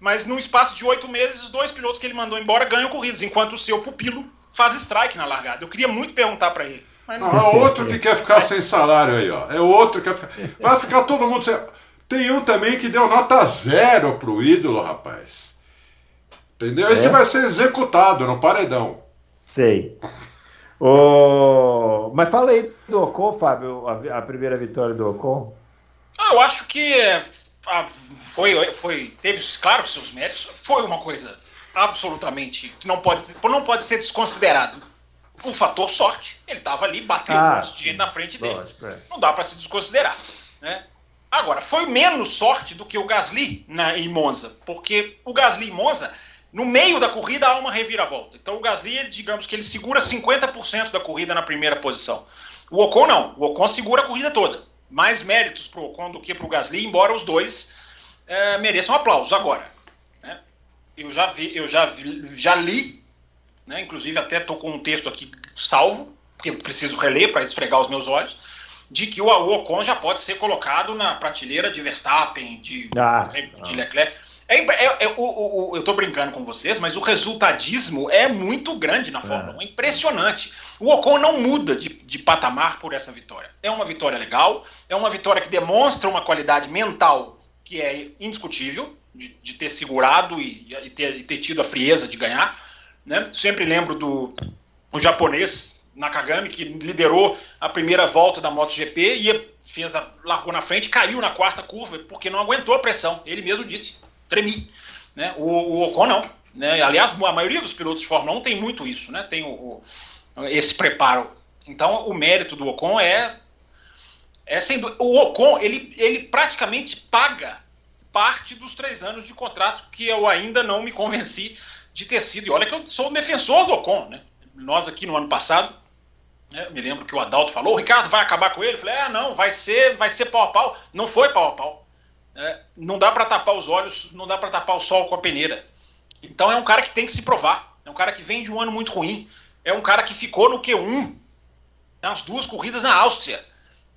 mas no espaço de oito meses, os dois pilotos que ele mandou embora ganham corridas, enquanto o seu pupilo faz strike na largada. Eu queria muito perguntar para ele. Mas não... não, é outro que quer ficar sem salário aí, ó. É outro que quer ficar... Vai ficar todo mundo sem. Tem um também que deu nota zero pro ídolo, rapaz. Entendeu? É? Esse vai ser executado no paredão. Sei. Oh, mas fala aí do Ocon, Fábio, a, a primeira vitória do Ocon. Ah, eu acho que ah, foi, foi, teve, claro, seus méritos. Foi uma coisa absolutamente que não pode, não pode ser desconsiderado. O fator sorte. Ele estava ali batendo ah, um monte de gente na frente dele. Lógico, é. Não dá para se desconsiderar. Né? Agora, foi menos sorte do que o Gasly na, em Monza, porque o Gasly em Monza no meio da corrida há uma reviravolta. Então o Gasly, digamos que ele segura 50% da corrida na primeira posição. O Ocon não. O Ocon segura a corrida toda. Mais méritos para o Ocon do que para o Gasly, embora os dois é, mereçam aplausos. Agora, né, eu já vi, eu já, vi, já li, né, inclusive até estou com um texto aqui salvo, porque eu preciso reler para esfregar os meus olhos, de que o, Ocon já pode ser colocado na prateleira de Verstappen, de, ah, de Leclerc. É, é, é, o, o, eu estou brincando com vocês, mas o resultadismo é muito grande na Fórmula 1, é. impressionante. O Ocon não muda de, de, patamar por essa vitória. É uma vitória legal, é uma vitória que demonstra uma qualidade mental que é indiscutível, de, de ter segurado e, e, ter, e, ter, tido a frieza de ganhar. Né? Sempre lembro do japonês Nakagami, que liderou a primeira volta da MotoGP e fez a, largou na frente, caiu na quarta curva porque não aguentou a pressão. Ele mesmo disse tremi. Né? O, o Ocon não. Né? Aliás, a maioria dos pilotos de Fórmula 1 tem muito isso, né? tem o, o, esse preparo. Então, o mérito do Ocon é, é sendo o Ocon ele, ele praticamente paga parte dos três anos de contrato que eu ainda não me convenci de ter sido. E olha que eu sou defensor do Ocon, né? Nós aqui no ano passado, né, me lembro que o Adalto falou, o Ricardo vai acabar com ele. Eu falei, ah, não, vai ser, vai ser pau a pau. Não foi pau a pau. É, não dá para tapar os olhos, não dá para tapar o sol com a peneira. Então é um cara que tem que se provar. É um cara que vem de um ano muito ruim. É um cara que ficou no Q1 nas duas corridas na Áustria.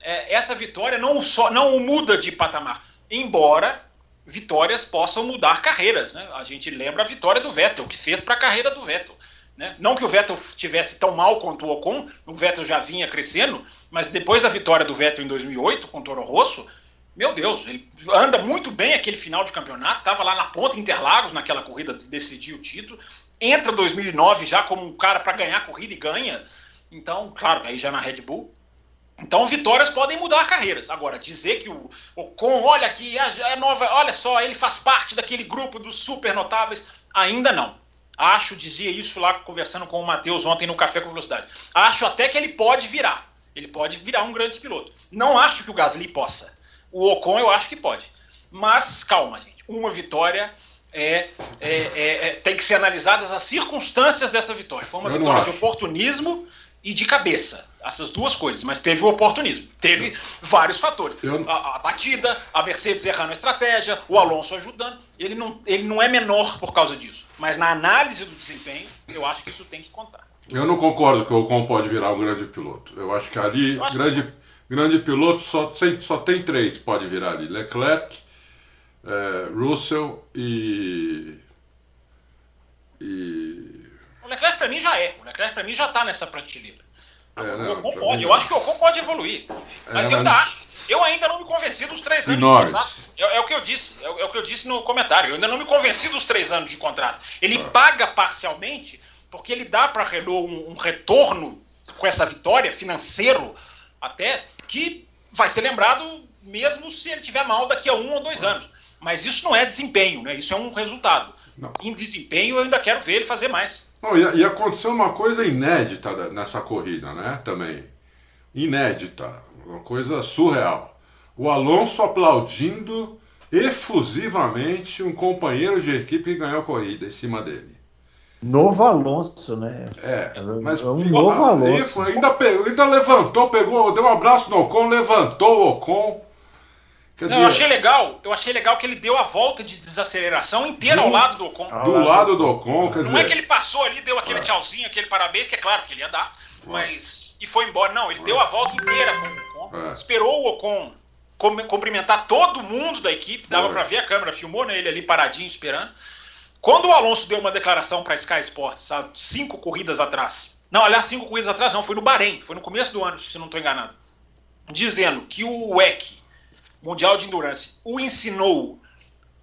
É, essa vitória não só não muda de patamar, embora vitórias possam mudar carreiras. Né? A gente lembra a vitória do Vettel, que fez para a carreira do Vettel. Né? Não que o Vettel tivesse tão mal quanto o Ocon, o Vettel já vinha crescendo, mas depois da vitória do Vettel em 2008 com o Toro Rosso, meu Deus, ele anda muito bem aquele final de campeonato, estava lá na ponta Interlagos naquela corrida de decidir o título, entra 2009 já como um cara para ganhar a corrida e ganha. Então, claro, aí já na Red Bull. Então, vitórias podem mudar carreiras. Agora, dizer que o Ocon, olha aqui, é nova, olha só, ele faz parte daquele grupo dos super notáveis, ainda não. Acho, dizia isso lá conversando com o Matheus ontem no Café com Velocidade. Acho até que ele pode virar. Ele pode virar um grande piloto. Não acho que o Gasly possa. O Ocon eu acho que pode. Mas calma, gente. Uma vitória é, é, é, é tem que ser analisadas as circunstâncias dessa vitória. Foi uma eu vitória de oportunismo e de cabeça. Essas duas coisas, mas teve o oportunismo. Teve vários fatores. A, a, batida, a Mercedes errando a estratégia, o Alonso ajudando. Ele não, ele não é menor por causa disso. Mas na análise do desempenho, eu acho que isso tem que contar. Eu não concordo que o Ocon pode virar um grande piloto. Eu acho que ali, grande, que... grande piloto, só, só tem três pode virar ali: Leclerc, é, Russell e. E o Leclerc para mim já é. Leclerc para mim já está nessa prateleira. É, o Ocon pode. Eu acho que o Ocon pode evoluir. Mas é, eu ainda acho. Eu ainda não me convenci dos três anos de contrato. É, é, o que eu disse. É, é, o que eu disse no comentário. Eu ainda não me convenci dos três anos de contrato. Ele ah. paga parcialmente porque ele dá para a Renault um, um retorno com essa vitória financeiro até que vai ser lembrado mesmo se ele tiver mal daqui a um ou dois anos. Mas isso não é desempenho, né? Isso é um resultado. Não. Em desempenho, eu ainda quero ver ele fazer mais. E, e aconteceu uma coisa inédita nessa corrida, né? Também. Inédita. Uma coisa surreal. O Alonso aplaudindo efusivamente um companheiro de equipe que ganhou a corrida em cima dele. Novo Alonso, né? É, mas é um novo Alonso. Ainda, ainda levantou, pegou, deu um abraço no Ocon, levantou o Ocon Quer não, dizer, eu achei legal. Eu achei legal que ele deu a volta de desaceleração inteira ao lado do Ocon. Do lado do Ocon, quer Não dizer... é que ele passou ali, deu aquele é. tchauzinho, aquele parabéns, que é claro que ele ia dar, é. mas. E foi embora. Não, ele é. deu a volta inteira com o Ocon. É. Esperou o Ocon cumprimentar todo mundo da equipe, dava para ver a câmera, filmou né, ele ali paradinho esperando. Quando o Alonso deu uma declaração para Sky Sports, sabe, cinco corridas atrás. Não, aliás, cinco corridas atrás não, foi no Bahrein, foi no começo do ano, se não estou enganado. Dizendo que o WEC Mundial de Endurance o ensinou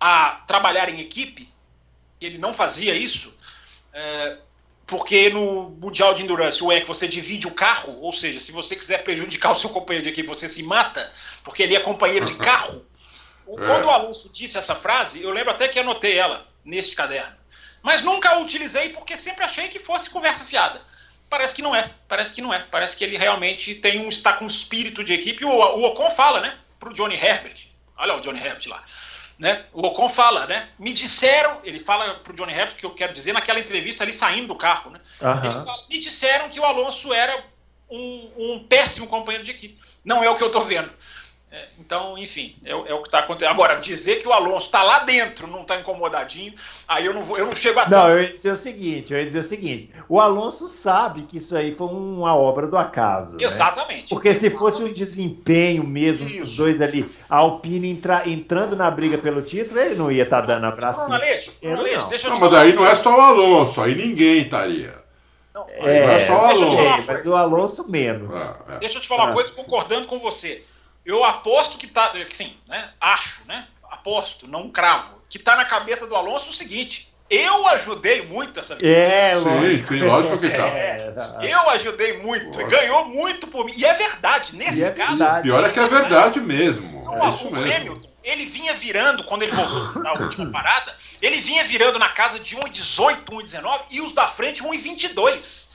a trabalhar em equipe, ele não fazia isso, é, porque no Mundial de Endurance, o é que você divide o carro, ou seja, se você quiser prejudicar o seu companheiro de equipe, você se mata, porque ele é companheiro de carro. É. Quando o Alonso disse essa frase, eu lembro até que anotei ela neste caderno. Mas nunca a utilizei porque sempre achei que fosse conversa fiada. Parece que não é, parece que não é. Parece que ele realmente tem um está com um espírito de equipe. O, o Ocon fala, né? Para o Johnny Herbert. Olha o Johnny Herbert lá. Né? O Ocon fala, né? Me disseram, ele fala para o Johnny Herbert, que eu quero dizer, naquela entrevista ali saindo do carro, né? Uhum. Fala, me disseram que o Alonso era um, um péssimo companheiro de equipe. Não é o que eu estou vendo. É, então, enfim, é, é o que está acontecendo. Agora, dizer que o Alonso está lá dentro, não está incomodadinho, aí eu não vou, eu não chego a. Não, eu ia dizer o seguinte, eu ia dizer o seguinte: o Alonso sabe que isso aí foi uma obra do acaso. Né? Exatamente. Né? Porque se fosse um desempenho mesmo isso. dos dois ali, a Alpine entra, entrando na briga pelo título, ele não ia estar tá dando abraço. Não, não. deixa eu não, mas daí não é só o Alonso, aí ninguém estaria. Não, é, não é só o Alonso. mas o Alonso menos. É, é. Deixa eu te falar uma coisa concordando com você. Eu aposto que tá. Sim, né? Acho, né? Aposto, não cravo. Que tá na cabeça do Alonso o seguinte. Eu ajudei muito essa vitória. É, sim, sim, lógico que tá. É, eu ajudei muito. Lógico. Ganhou muito por mim. E é verdade, nesse é caso. Verdade. Pior é que é verdade mesmo. Então, é isso o mesmo. Hamilton, ele vinha virando, quando ele voltou na última parada, ele vinha virando na casa de 1,18, 1,19 e os da frente 1,22.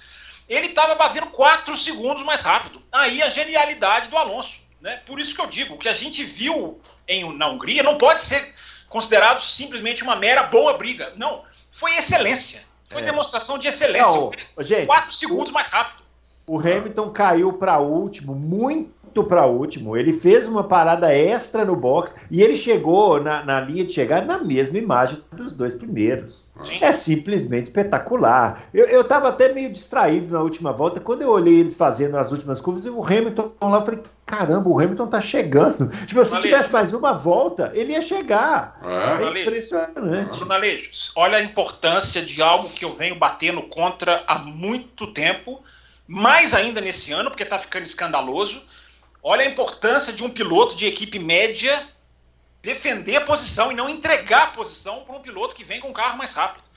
Ele estava batendo 4 segundos mais rápido. Aí a genialidade do Alonso. Né? Por isso que eu digo, o que a gente viu em, na Hungria não pode ser considerado simplesmente uma mera boa briga. Não, foi excelência. Foi é. demonstração de excelência. Não, gente, quatro segundos o, mais rápido. O Hamilton caiu para último muito muito para último. Ele fez uma parada extra no box e ele chegou na, na linha de chegada na mesma imagem dos dois primeiros. Sim. É simplesmente espetacular. Eu, eu tava até meio distraído na última volta. Quando eu olhei eles fazendo as últimas curvas, e o Hamilton lá, eu falei, caramba, o Hamilton tá chegando. Tipo, se tivesse mais uma volta, ele ia chegar. É, é impressionante. olha a importância de algo que eu venho batendo contra há muito tempo mais ainda nesse ano, porque está ficando escandaloso. Olha a importância de um piloto de equipe média defender a posição e não entregar a posição para um piloto que vem com um carro mais rápido.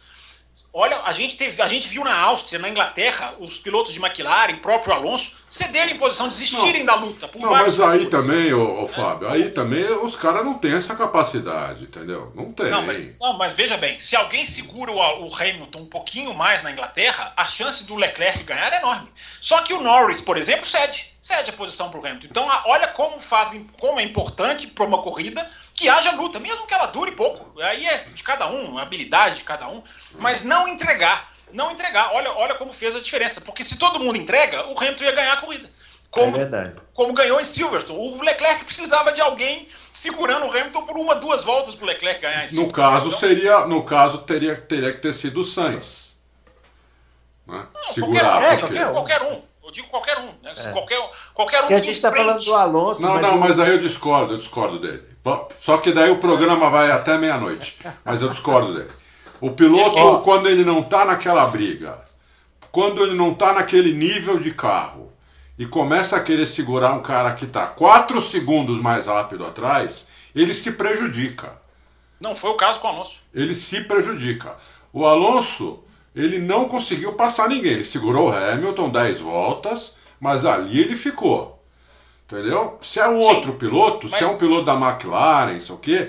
Olha, a gente, teve, a gente viu na Áustria, na Inglaterra, os pilotos de McLaren, próprio Alonso, cederem em posição, desistirem não, da luta. não, mas aí também, ô, ô Fábio, aí também os caras não têm essa capacidade, entendeu? Não tem. Não mas, não, mas veja bem, se alguém segura o, o, Hamilton um pouquinho mais na Inglaterra, a chance do Leclerc ganhar é enorme. Só que o Norris, por exemplo, cede. Cede a posição para o Hamilton. Então, olha como fazem, como é importante para uma corrida que haja luta, mesmo que ela dure pouco. Aí é de cada um, a habilidade de cada um, mas não entregar. Não entregar. Olha, olha como fez a diferença. Porque se todo mundo entrega, o Hamilton ia ganhar a corrida. Como, é verdade. Como ganhou em Silverstone. O Leclerc precisava de alguém segurando o Hamilton por uma, duas voltas para o Leclerc ganhar em Silverstone. No caso, então, seria, no caso teria, teria que ter sido o Sainz. Né? Não, Segurar. Qualquer, porque... é, qualquer um. Eu digo qualquer um. Né? É. Qualquer, qualquer um. E a gente está falando do Alonso. Não, mas não, mas aí eu discordo, eu discordo dele. Só que daí o programa vai até meia-noite. Mas eu discordo dele. O piloto, quando ele não está naquela briga, quando ele não está naquele nível de carro e começa a querer segurar um cara que está 4 segundos mais rápido atrás, ele se prejudica. Não foi o caso com o Alonso. Ele se prejudica. O Alonso, ele não conseguiu passar ninguém. Ele segurou o Hamilton 10 voltas, mas ali ele ficou. Entendeu? Se é um Sim, outro piloto, mas... se é um piloto da McLaren, sei o quê,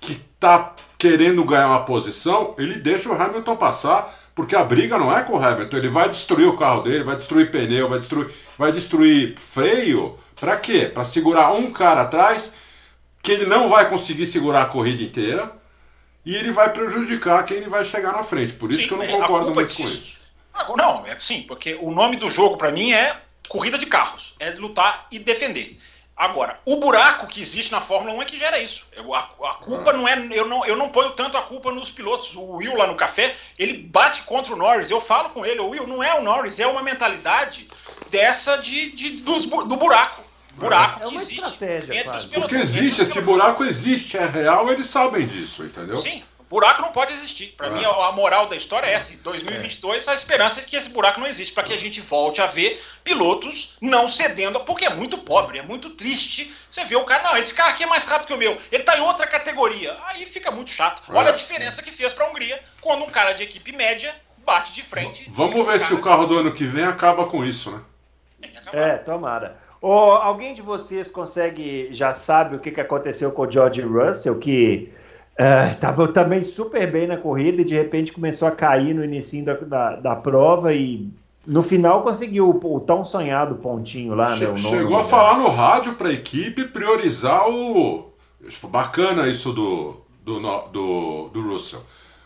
que tá querendo ganhar uma posição, ele deixa o Hamilton passar, porque a briga não é com o Hamilton, ele vai destruir o carro dele, vai destruir pneu, vai destruir, vai destruir freio, para quê? Para segurar um cara atrás que ele não vai conseguir segurar a corrida inteira e ele vai prejudicar quem ele vai chegar na frente. Por isso sim, que eu não concordo muito disso. com isso. Não, é sim, porque o nome do jogo para mim é corrida de carros, é lutar e defender. Agora, o buraco que existe na Fórmula 1 é que gera isso. Eu, a, a, culpa não é. Eu não, eu não ponho tanto a culpa nos pilotos. O Will lá no café, ele bate contra o Norris. Eu falo com ele, o Will, não é o Norris, é uma mentalidade dessa de, de dos, do buraco. Buraco é uma existe estratégia, entre os pilotos. Porque existe, esse buraco existe, é real, eles sabem disso, entendeu? Sim. Buraco não pode existir. Para mim, a moral da história é essa. Em 2022, a esperança é que esse buraco não existe, para que a gente volte a ver pilotos não cedendo, porque é muito pobre, é muito triste. Você vê o cara, não, esse cara aqui é mais rápido que o meu, ele está em outra categoria. Aí fica muito chato. Olha a é. diferença que fez para a Hungria quando um cara de equipe média bate de frente. Vamos ver se o carro do ano que vem acaba com isso, né? É, tomara. Ou alguém de vocês consegue, já sabe o que, que aconteceu com o George Russell, que Estava é, também super bem na corrida e de repente começou a cair no início da, da, da, prova e no final conseguiu o, o tão sonhado pontinho lá. Che né, chegou a falar no rádio para a equipe priorizar o. Bacana isso do, do, do, do Russell.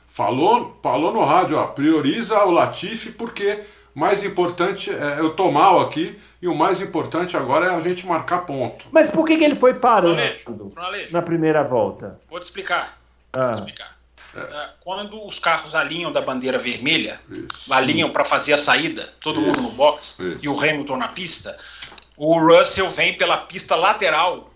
Falou, falou no rádio, ó, prioriza o Latifi porque mais importante é eu tô mal aqui e o mais importante agora é a gente marcar ponto. Mas por que, que ele foi parando na primeira volta? Vou te explicar. Ah. explicar. É. Quando os carros alinham da bandeira vermelha, Isso. alinham para fazer a saída, todo Isso. mundo no box Isso. e o Hamilton na pista, o Russell vem pela pista lateral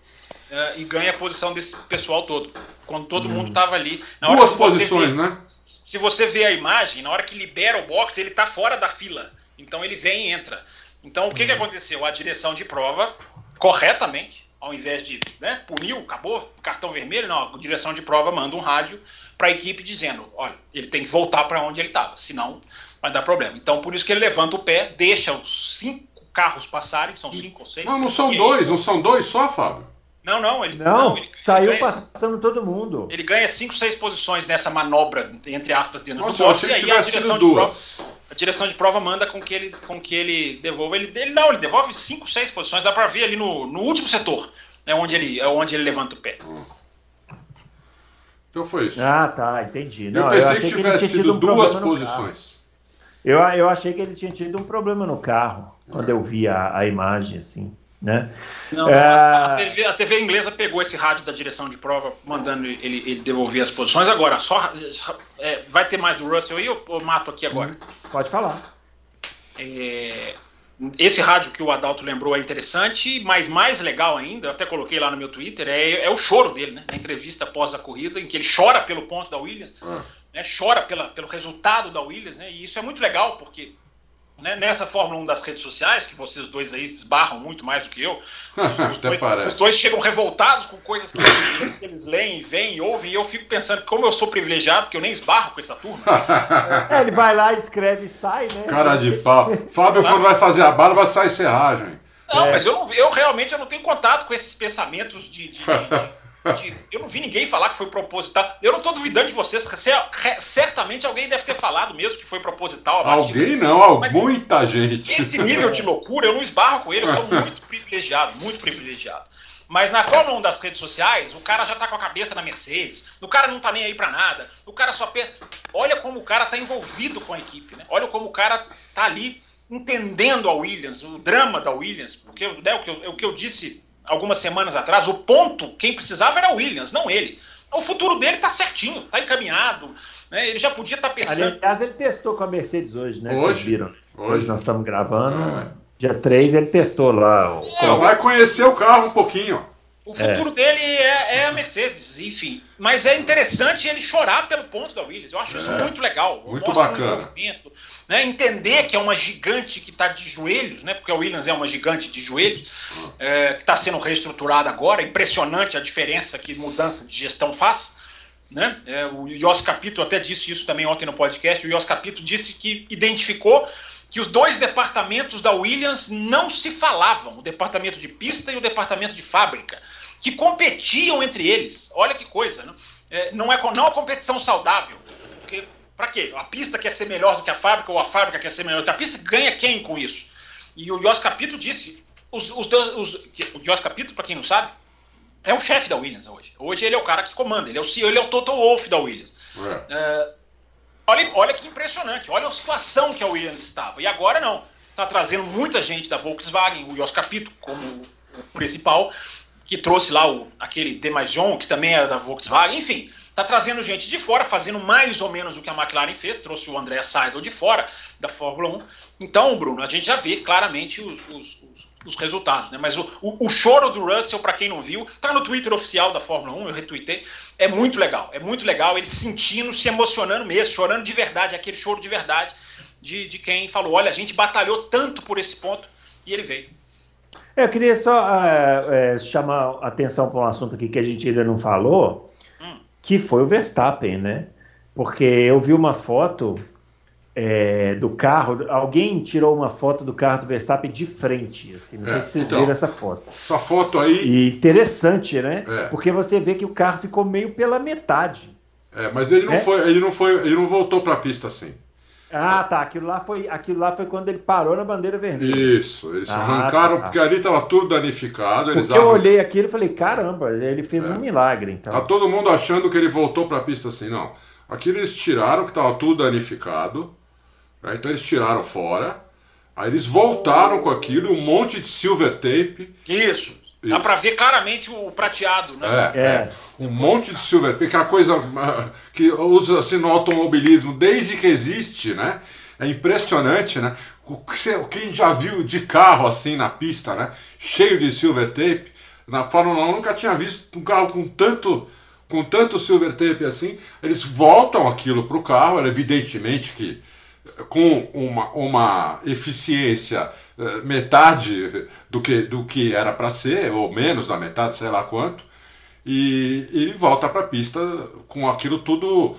uh, e ganha a posição desse pessoal todo. Quando todo hum. mundo estava ali. Duas posições, vê, né? Se você vê a imagem, na hora que libera o box, ele está fora da fila. Então ele vem e entra. Então o que, hum. que aconteceu? A direção de prova, corretamente, ao invés de né, puniu, acabou, cartão vermelho, não, a direção de prova manda um rádio para a equipe dizendo: olha, ele tem que voltar para onde ele estava, senão vai dar problema. Então, por isso que ele levanta o pé, deixa os cinco carros passarem, são cinco ou seis. Não, não são dois, não são dois só, Fábio. Não, não, ele não, não ele, saiu ele passando todo mundo. Ele ganha cinco, seis posições nessa manobra, entre aspas, dentro Nossa, do box, e aí a direção, de prova, a direção de prova manda com que ele, com que ele devolva. Ele, ele não, ele devolve cinco, seis posições, dá para ver ali no, no último setor. É onde ele, é onde ele levanta o pé. Então foi isso. Ah, tá, entendi. Não, eu pensei eu que tivesse sido um duas posições. Eu, eu achei que ele tinha tido um problema no carro, quando é. eu vi a, a imagem, assim. Né? Não, é... a, TV, a, TV, inglesa pegou esse rádio da direção de prova, mandando ele, ele devolver as posições. Agora, só é, vai ter mais do Russell aí ou, ou mato aqui agora? Pode falar. É, esse rádio que o Adalto lembrou é interessante, mas mais legal ainda, eu até coloquei lá no meu Twitter, é, é o choro dele, né? Na entrevista após a corrida, em que ele chora pelo ponto da Williams, ah. né? chora pela, pelo resultado da Williams, né? E isso é muito legal, porque né, nessa Fórmula 1 das redes sociais, que vocês dois aí esbarram muito mais do que eu, os, os, dois, os dois, chegam revoltados com coisas que, que eles leem, veem, ouvem, e eu fico pensando como eu sou privilegiado, porque eu nem esbarro com essa turma. é, ele vai lá, escreve e sai, né? Cara de pau. Fábio, quando vai fazer a bala, vai sair serragem. Não, é. mas eu, não, eu realmente eu não tenho contato com esses pensamentos de, de, de eu não vi ninguém falar que foi proposital. Eu não estou duvidando de vocês. Certamente alguém deve ter falado mesmo que foi proposital. Alguém não, muita gente. Esse nível de loucura, eu não esbarro com ele. Eu sou muito privilegiado, muito privilegiado. Mas na Fórmula 1 das redes sociais, o cara já tá com a cabeça na Mercedes, o cara não tá nem aí para nada, o cara só. Olha como o cara tá envolvido com a equipe, né? Olha como o cara tá ali entendendo a Williams, o drama da Williams, porque né, o, que eu, o que eu disse algumas semanas atrás, o ponto, quem precisava era o Williams, não ele. O futuro dele está certinho, está encaminhado. Né? Ele já podia estar tá pensando. Aliás, ele testou com a Mercedes hoje, né? Hoje? Vocês viram? Hoje, hoje nós estamos gravando. É. Dia 3 ele testou lá. O... É, vai conhecer o carro um pouquinho. O futuro é. dele é, é, a Mercedes, enfim. Mas é interessante ele chorar pelo ponto da Williams. Eu acho isso é. muito legal. Muito Mostra bacana. Um né? Entender que é uma gigante que está de joelhos, né? porque a Williams é uma gigante de joelhos, é, que está sendo reestruturada agora. Impressionante a diferença que mudança de gestão faz. Né? É, o Jos Capito até disse isso também ontem no podcast. O Jos Capito disse que identificou que os dois departamentos da Williams não se falavam, o departamento de pista e o departamento de fábrica, que competiam entre eles. Olha que coisa, né? é, não é não é competição saudável. Porque para quê? A pista quer ser melhor do que a fábrica ou a fábrica quer ser melhor do que a pista? Ganha quem com isso? E o Jos Capito disse, os, os, os, o Jos Capito, para quem não sabe, é o chefe da Williams hoje. Hoje ele é o cara que comanda, ele é o CEO, ele é o Total Wolf da Williams. É. É, olha, olha que impressionante, olha a situação que a Williams estava. E agora não, está trazendo muita gente da Volkswagen, o Jos Capito como o principal, que trouxe lá o, aquele Demajon, que também era da Volkswagen, enfim Está trazendo gente de fora, fazendo mais ou menos o que a McLaren fez, trouxe o André Seidel de fora da Fórmula 1. Então, Bruno, a gente já vê claramente os, os, os, os resultados. Né? Mas o, o, o choro do Russell, para quem não viu, está no Twitter oficial da Fórmula 1, eu retuitei. É muito legal, é muito legal ele sentindo, se emocionando mesmo, chorando de verdade, aquele choro de verdade de, de quem falou: olha, a gente batalhou tanto por esse ponto e ele veio. Eu queria só uh, uh, chamar atenção para um assunto aqui que a gente ainda não falou, que foi o Verstappen, né? Porque eu vi uma foto é, do carro, alguém tirou uma foto do carro do Verstappen de frente, assim, não é, sei se vocês então, viram essa foto. Essa foto aí... E interessante, né? É. Porque você vê que o carro ficou meio pela metade. É, mas ele não é? foi, ele não foi, ele não voltou para a pista assim. Ah, tá. Aquilo lá, foi, aquilo lá foi quando ele parou na bandeira vermelha. Isso, eles ah, arrancaram, tá, tá. porque ali estava tudo danificado. Eles porque eu olhei aquilo e falei, caramba, ele fez é. um milagre. Então. Tá todo mundo achando que ele voltou para a pista assim, não. Aquilo eles tiraram, que estava tudo danificado. Né? Então eles tiraram fora. Aí eles voltaram com aquilo, um monte de silver tape. Isso. Dá para ver claramente o prateado, né? É, é. Um monte de silver, porque é coisa que usa assim no automobilismo desde que existe, né? É impressionante, né? Quem já viu de carro assim na pista, né? Cheio de silver tape. Na Fórmula 1 nunca tinha visto um carro com tanto com tanto silver tape assim. Eles voltam aquilo para o carro, evidentemente que com uma, uma eficiência eh, metade do que, do que era para ser, ou menos da metade, sei lá quanto, e ele volta para a pista com aquilo tudo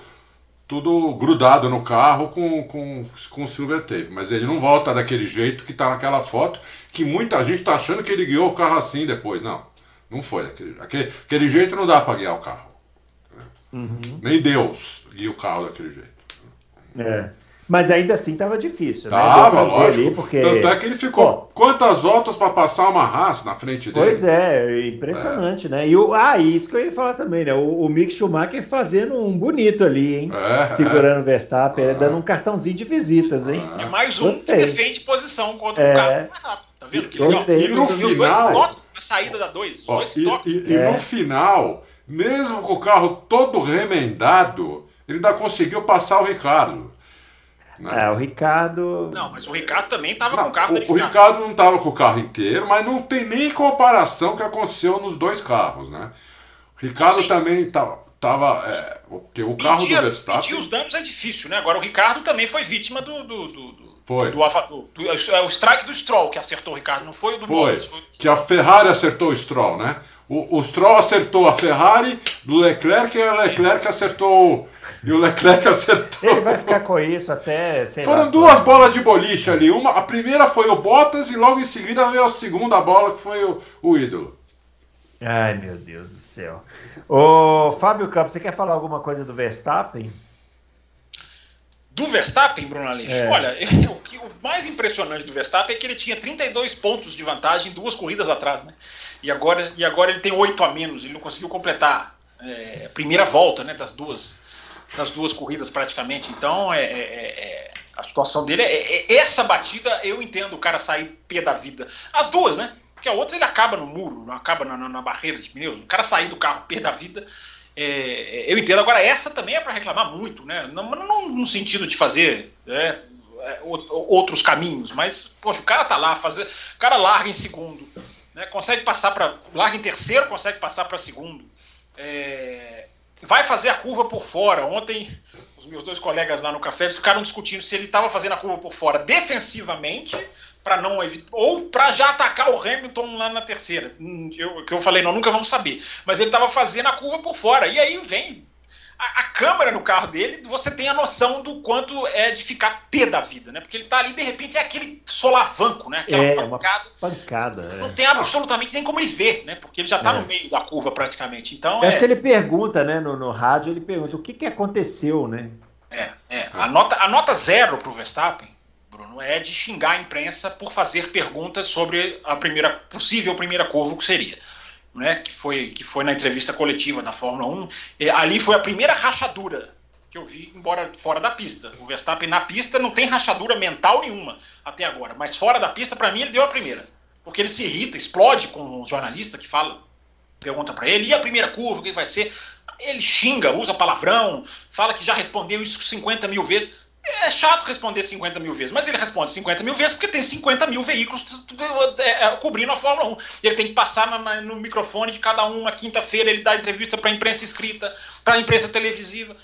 tudo grudado no carro com, com, com silver tape. Mas ele não volta daquele jeito que está naquela foto, que muita gente está achando que ele guiou o carro assim depois. Não, não foi. Aquele, aquele, aquele jeito não dá para guiar o carro. Uhum. Nem Deus guia o carro daquele jeito. É. Mas ainda assim estava difícil, né? Tava, lógico. Ali porque... Tanto é que ele ficou Pô, quantas voltas para passar uma raça na frente dele? Pois é, impressionante, é. né? E o, ah, isso que eu ia falar também, né? O, o Mick Schumacher fazendo um bonito ali, hein? É, Segurando é. o Verstappen, é. dando um cartãozinho de visitas, hein? É mais um Gostei. que defende posição contra o carro mais rápido. Tá vendo? E, e, e no os final, toques na saída da 2. ó, dois e, toques. e- e É. no final, mesmo com o carro todo remendado, ele ainda conseguiu passar o Ricardo. Né? É, o Ricardo. Não, mas o Ricardo também tava Não, com o carro o, o Ricardo não estava com o carro inteiro, mas não tem nem comparação que aconteceu nos dois carros, né? O Ricardo Sim. também estava. Tava, é, porque o carro Medir- do Verstappen. medir os danos é difícil, né? Agora o Ricardo também foi vítima do. do, do, do Foi. Do, do- do- é o strike do Stroll que acertou o Ricardo, não foi o do Foi. Bottas. Foi... Que a Ferrari acertou o Stroll, né? O, o Stroll acertou a Ferrari do Leclerc e o Leclerc acertou. o- E o Leclerc acertou. Ele vai ficar com isso até. Sei Foram lá, duas bolas de boliche ali. Uma, a primeira foi o Bottas e logo em seguida veio a segunda bola que foi o, o ídolo. Ai, meu Deus do céu. Ô, Fábio Campos, você quer falar alguma coisa do Verstappen? Do Verstappen, Bruno Aleixo, É. olha, o, que, o mais impressionante do Verstappen é que ele tinha 32 pontos de vantagem duas corridas atrás, né? E agora, e agora ele tem 8 a menos, ele não conseguiu completar é, a primeira volta né, das, duas, das duas corridas praticamente. Então, é, é- é- a situação dele é, é- é- Essa batida eu entendo o cara sair pé da vida. As duas, né? Porque a outra ele acaba no muro, acaba na, na- na barreira de pneus. O cara sair do carro pé da vida. é, eu entendo. Agora, essa também é para reclamar muito, né? Não, não no sentido de fazer é, é, o- outros caminhos, mas, poxa, o cara tá lá, fazer, o cara larga em segundo, né? consegue passar para. larga em terceiro, consegue passar para segundo. É, vai fazer a curva por fora. Ontem, os meus dois colegas lá no café ficaram discutindo se ele estava fazendo a curva por fora defensivamente para não evitar ou para já atacar o Hamilton lá na terceira. Hum, Eu, que eu falei, não, nunca vamos saber. Mas ele estava fazendo a curva por fora. E aí vem a, a câmera no carro dele, você tem a noção do quanto é de ficar pé da vida, né? Porque ele tá ali, de repente, é aquele solavanco, né? Aquela É, pancada. pancada. Não É. tem absolutamente nem como ele ver, né? Porque ele já tá É. no meio da curva praticamente. Então, Eu é, acho que ele pergunta, né, no, no rádio, ele pergunta o que, que aconteceu, né? é, é. A, nota, a nota zero pro Verstappen, Bruno, é de xingar a imprensa por fazer perguntas sobre a primeira possível primeira curva que seria. Né, que, foi, que foi na entrevista coletiva da Fórmula 1. E ali foi a primeira rachadura que eu vi, embora fora da pista. O Verstappen na pista não tem rachadura mental nenhuma até agora, mas fora da pista, para mim, ele deu a primeira. Porque ele se irrita, explode com o jornalista que fala, pergunta para ele, e a primeira curva, o que vai ser? Ele xinga, usa palavrão, fala que já respondeu isso 50 mil vezes. É chato responder 50 mil vezes, mas ele responde 50 mil vezes porque tem 50 mil veículos é, é, cobrindo a Fórmula 1. Ele tem que passar no microfone de cada um, na quinta-feira ele dá entrevista para a imprensa escrita, para a imprensa televisiva.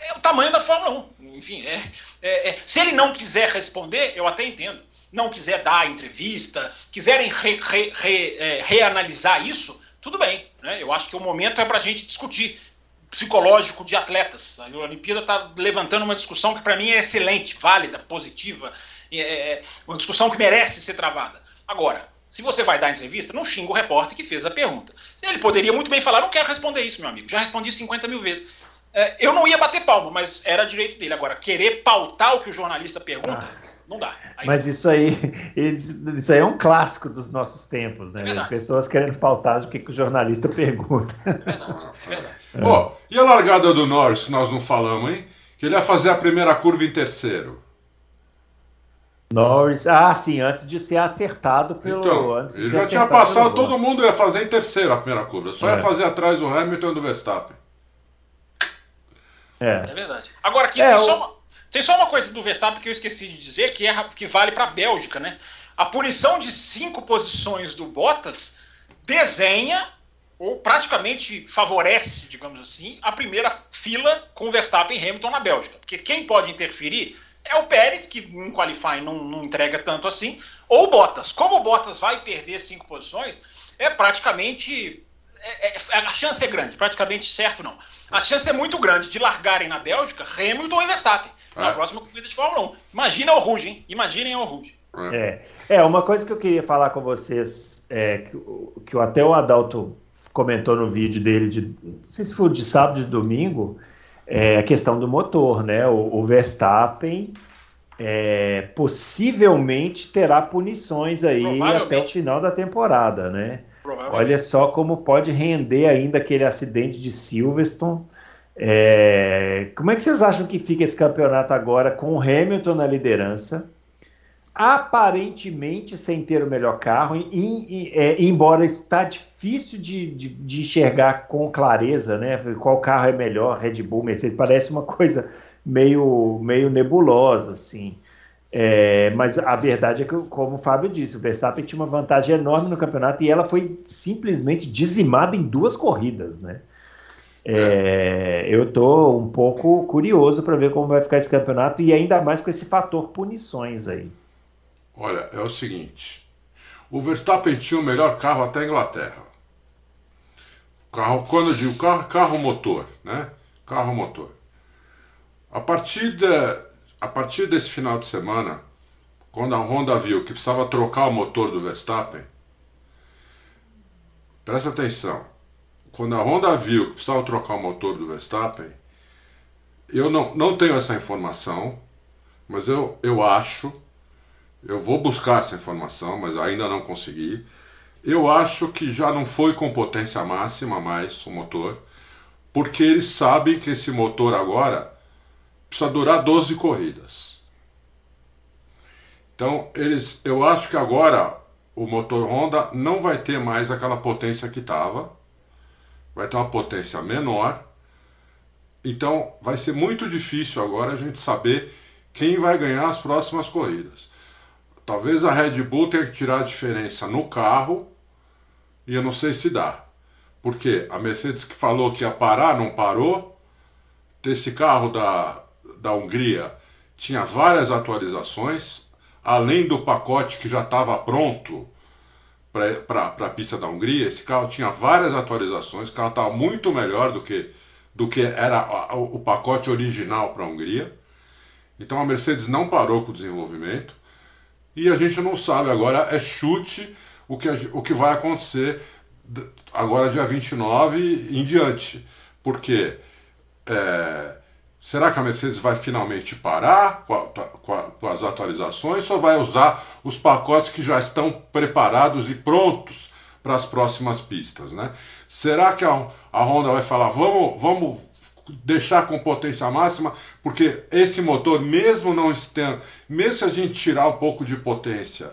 É, é o tamanho da Fórmula 1. Enfim, é, é- se ele não quiser responder, eu até entendo. Não quiser dar entrevista, quiserem re- re- re- reanalisar isso, tudo bem. Né? Eu acho que o momento é para a gente discutir psicológico de atletas. A Olimpíada está levantando uma discussão que para mim é excelente, válida, positiva, é, é uma discussão que merece ser travada. Agora, se você vai dar entrevista, não xinga o repórter que fez a pergunta. Ele poderia muito bem falar, não quero responder isso, meu amigo, já respondi 50 mil vezes. É, eu não ia bater palma, mas era direito dele. Agora, querer pautar o que o jornalista pergunta, não dá. Aí- Mas isso aí, isso aí é um clássico dos nossos tempos, né? É. Pessoas querendo pautar o que, que o jornalista pergunta. é verdade, é verdade. Ó, e a largada do Norris, nós não falamos, hein? Que ele ia fazer a primeira curva em terceiro. Norris, ah, sim, antes de ser acertado pelo. Então, antes ele já tinha passado, todo mundo ia fazer em terceiro a primeira curva. Só É. ia fazer atrás do Hamilton e do Verstappen. É. É verdade. Agora, aqui É, tem, o- só uma, tem só uma coisa do Verstappen que eu esqueci de dizer, que, é, que vale para a Bélgica, né? A punição de cinco posições do Bottas desenha, ou praticamente favorece, digamos assim, a primeira fila com Verstappen e Hamilton na Bélgica. Porque quem pode interferir é o Pérez, que em qualifying não, não entrega tanto assim, ou o Bottas. Como o Bottas vai perder cinco posições, é praticamente é- é- a chance é grande, praticamente certo não. A chance é muito grande de largarem na Bélgica Hamilton e Verstappen na É. próxima corrida de Fórmula 1. Imagina o Ruge, hein? Imaginem o Ruge. É, é, uma coisa que eu queria falar com vocês, é, que, que até o Adalto comentou no vídeo dele, de, não sei se foi de sábado de domingo, é a questão do motor, né? O, o Verstappen é, possivelmente terá punições aí até o final da temporada, né? Olha só como pode render ainda aquele acidente de Silverstone. É, como é que vocês acham que fica esse campeonato agora com o Hamilton na liderança? Aparentemente sem ter o melhor carro, e, e, é, embora está difícil de, de, de, enxergar com clareza, né? Qual carro é melhor, Red Bull, Mercedes, parece uma coisa meio, meio nebulosa, assim. É, mas a verdade é que, como o Fábio disse, o Verstappen tinha uma vantagem enorme no campeonato e ela foi simplesmente dizimada em duas corridas, né? É, eu estou um pouco curioso para ver como vai ficar esse campeonato e ainda mais com esse fator punições aí. Olha, é o seguinte: o Verstappen tinha o melhor carro até a Inglaterra. Carro, quando eu digo carro, carro motor, né? Carro motor. A partir, de, a partir desse final de semana, quando a Honda viu que precisava trocar o motor do Verstappen, presta atenção. Quando a Honda viu que precisava trocar o motor do Verstappen, eu não, não tenho essa informação, mas eu, eu acho eu vou buscar essa informação, mas ainda não consegui. Eu acho que já não foi com potência máxima mais o motor, porque eles sabem que esse motor agora precisa durar 12 corridas. Então, eles, eu acho que agora o motor Honda não vai ter mais aquela potência que estava, vai ter uma potência menor. Então, vai ser muito difícil agora a gente saber quem vai ganhar as próximas corridas. Talvez a Red Bull tenha que tirar a diferença no carro e eu não sei se dá. Porque a Mercedes que falou que ia parar, não parou. Esse carro da, da Hungria tinha várias atualizações, além do pacote que já estava pronto para a pista da Hungria. Esse carro tinha várias atualizações, o carro estava muito melhor do que, do que era o pacote original para a Hungria. Então a Mercedes não parou com o desenvolvimento e a gente não sabe. Agora é chute o que, o que vai acontecer agora dia 29 em diante. Porque é, será que a Mercedes vai finalmente parar com, a, com, a, com, as atualizações ou vai usar os pacotes que já estão preparados e prontos para as próximas pistas? Né? Será que a, a Honda vai falar, vamos, vamos deixar com potência máxima, porque esse motor, mesmo não estando, mesmo se a gente tirar um pouco de potência,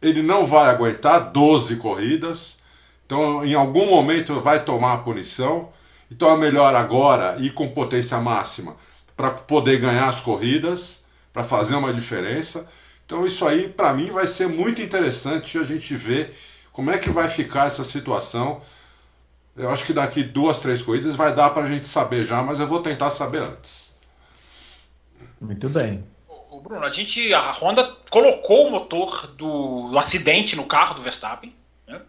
ele não vai aguentar 12 corridas. Então, em algum momento vai tomar a punição. Então é melhor agora ir com potência máxima para poder ganhar as corridas, para fazer uma diferença. Então isso aí para mim vai ser muito interessante a gente ver como é que vai ficar essa situação eu acho que daqui duas, três corridas vai dar para a gente saber já, mas eu vou tentar saber antes. Muito bem. O Bruno, a gente, a Honda colocou o motor do, do acidente no carro do Verstappen. Né?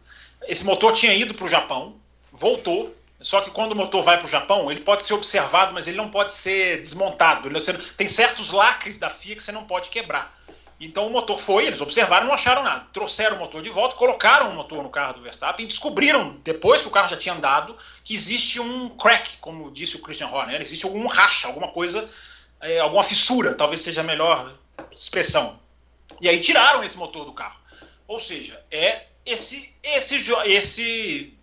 Esse motor tinha ido para o Japão, voltou. Só que quando o motor vai para o Japão, ele pode ser observado, mas ele não pode ser desmontado. Tem certos lacres da FIA que você não pode quebrar. Então o motor foi, eles observaram, não acharam nada. Trouxeram o motor de volta, colocaram o motor no carro do Verstappen e descobriram, depois que o carro já tinha andado, que existe um crack, como disse o Christian Horner, existe algum racha, alguma coisa, é, alguma fissura, talvez seja a melhor expressão. E aí tiraram esse motor do carro. Ou seja, é esse esse esse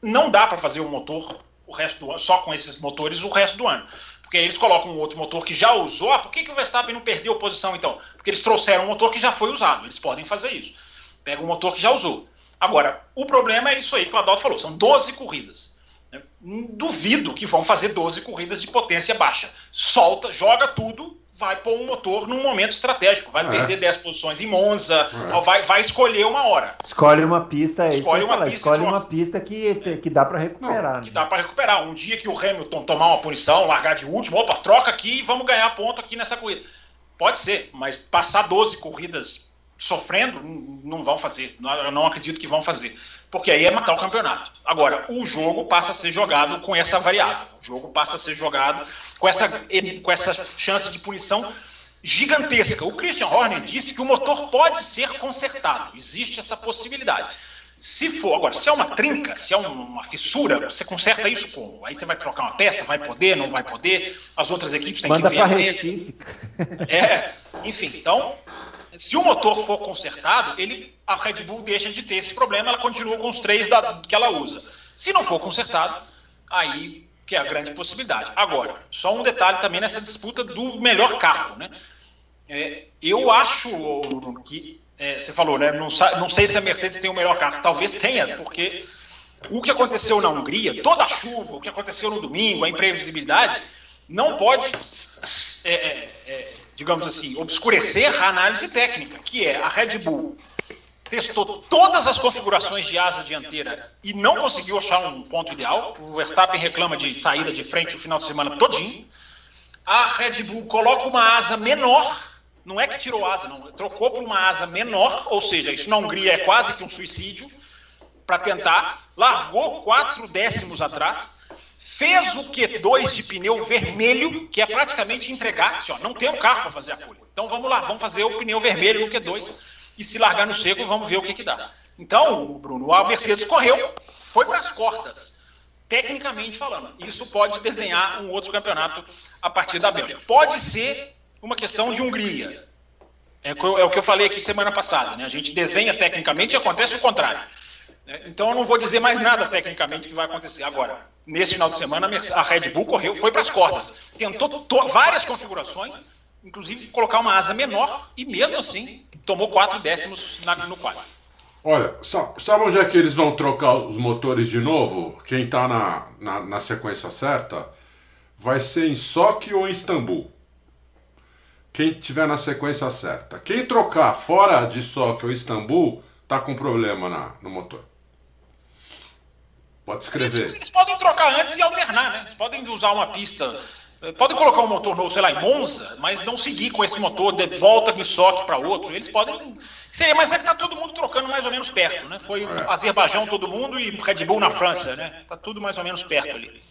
não dá para fazer o motor o resto do ano, só com esses motores o resto do ano. Porque aí eles colocam um outro motor que já usou. Ah, por que, que o Verstappen não perdeu posição então? Porque eles trouxeram um motor que já foi usado. Eles podem fazer isso. Pega um motor que já usou. Agora, o problema é isso aí que o Adalto falou: são 12 corridas. Duvido que vão fazer 12 corridas de potência baixa. Solta, joga tudo vai pôr um motor num momento estratégico, vai é. perder 10 posições em Monza, é. vai, vai escolher uma hora. Escolhe uma pista, é escolhe uma pista, escolhe uma pista que, que dá para recuperar. Não, que né? dá para recuperar. Um dia que o Hamilton tomar uma punição, largar de último, opa, troca aqui e vamos ganhar ponto aqui nessa corrida. Pode ser, mas passar 12 corridas sofrendo, não vão fazer. Eu não acredito que vão fazer. Porque aí é matar o campeonato. Agora, o jogo passa a ser jogado com essa variável. O jogo passa a ser jogado com essa, com essa chance de punição gigantesca. O Christian Horner disse que o motor pode ser consertado. Existe essa possibilidade. Se for, agora, se é uma trinca, se é uma fissura, você conserta isso como? Aí você vai trocar uma peça, vai poder, não vai poder, as outras equipes têm Manda que ver. É, enfim, então se o motor for consertado, ele, a Red Bull deixa de ter esse problema, ela continua com os três da, que ela usa. Se não for consertado, aí que é a grande possibilidade. Agora, só um detalhe também nessa disputa do melhor carro, né? É, eu acho que é, você falou, né? Não, não, sei se a Mercedes tem o melhor carro. Talvez tenha, porque o que aconteceu na Hungria, toda a chuva, o que aconteceu no domingo, a imprevisibilidade, não pode, é, é, é, digamos assim, obscurecer a análise técnica, que é a Red Bull testou todas as configurações de asa dianteira e não conseguiu achar um ponto ideal. O Verstappen reclama de saída de frente o final de semana todinho. A Red Bull coloca uma asa menor, não é que tirou asa, não, trocou por uma asa menor, ou seja, isso na Hungria é quase que um suicídio, para tentar, largou quatro décimos atrás, fez o Q2 de pneu vermelho, que é praticamente entregar, assim, ó, não tem um carro para fazer a pole. Então vamos lá, vamos fazer o pneu vermelho no Q2 e se largar no seco, vamos ver o que, que dá. Então, Bruno, a Mercedes correu, foi para as cortas, tecnicamente falando. Isso pode desenhar um outro campeonato a partir da Bélgica. Pode ser uma questão de Hungria. É, é o que eu falei aqui semana passada. Né? A gente desenha tecnicamente e acontece o contrário. É, então eu não vou dizer mais nada tecnicamente que vai acontecer. Agora, nesse final de semana, a Red Bull correu, foi para as cordas. Tentou várias configurações, inclusive colocar uma asa menor, e mesmo assim tomou quatro décimos na, no quadro. Olha, sabe onde é que eles vão trocar os motores de novo? Quem está na, na, na, sequência certa vai ser em Sochi ou em Istambul. Quem tiver na sequência certa. Quem trocar fora de Sochi ou Istambul tá com problema na, no motor. Pode escrever. Eles, eles podem trocar antes e alternar, né? Eles podem usar uma pista Podem colocar um motor novo, sei lá, em Monza, mas não seguir com esse motor de volta de soque para outro. Eles podem. Seria, mas é que está todo mundo trocando mais ou menos perto, né? Foi é. Azerbaijão todo mundo e Red Bull na França, né? Tá tudo mais ou menos perto ali.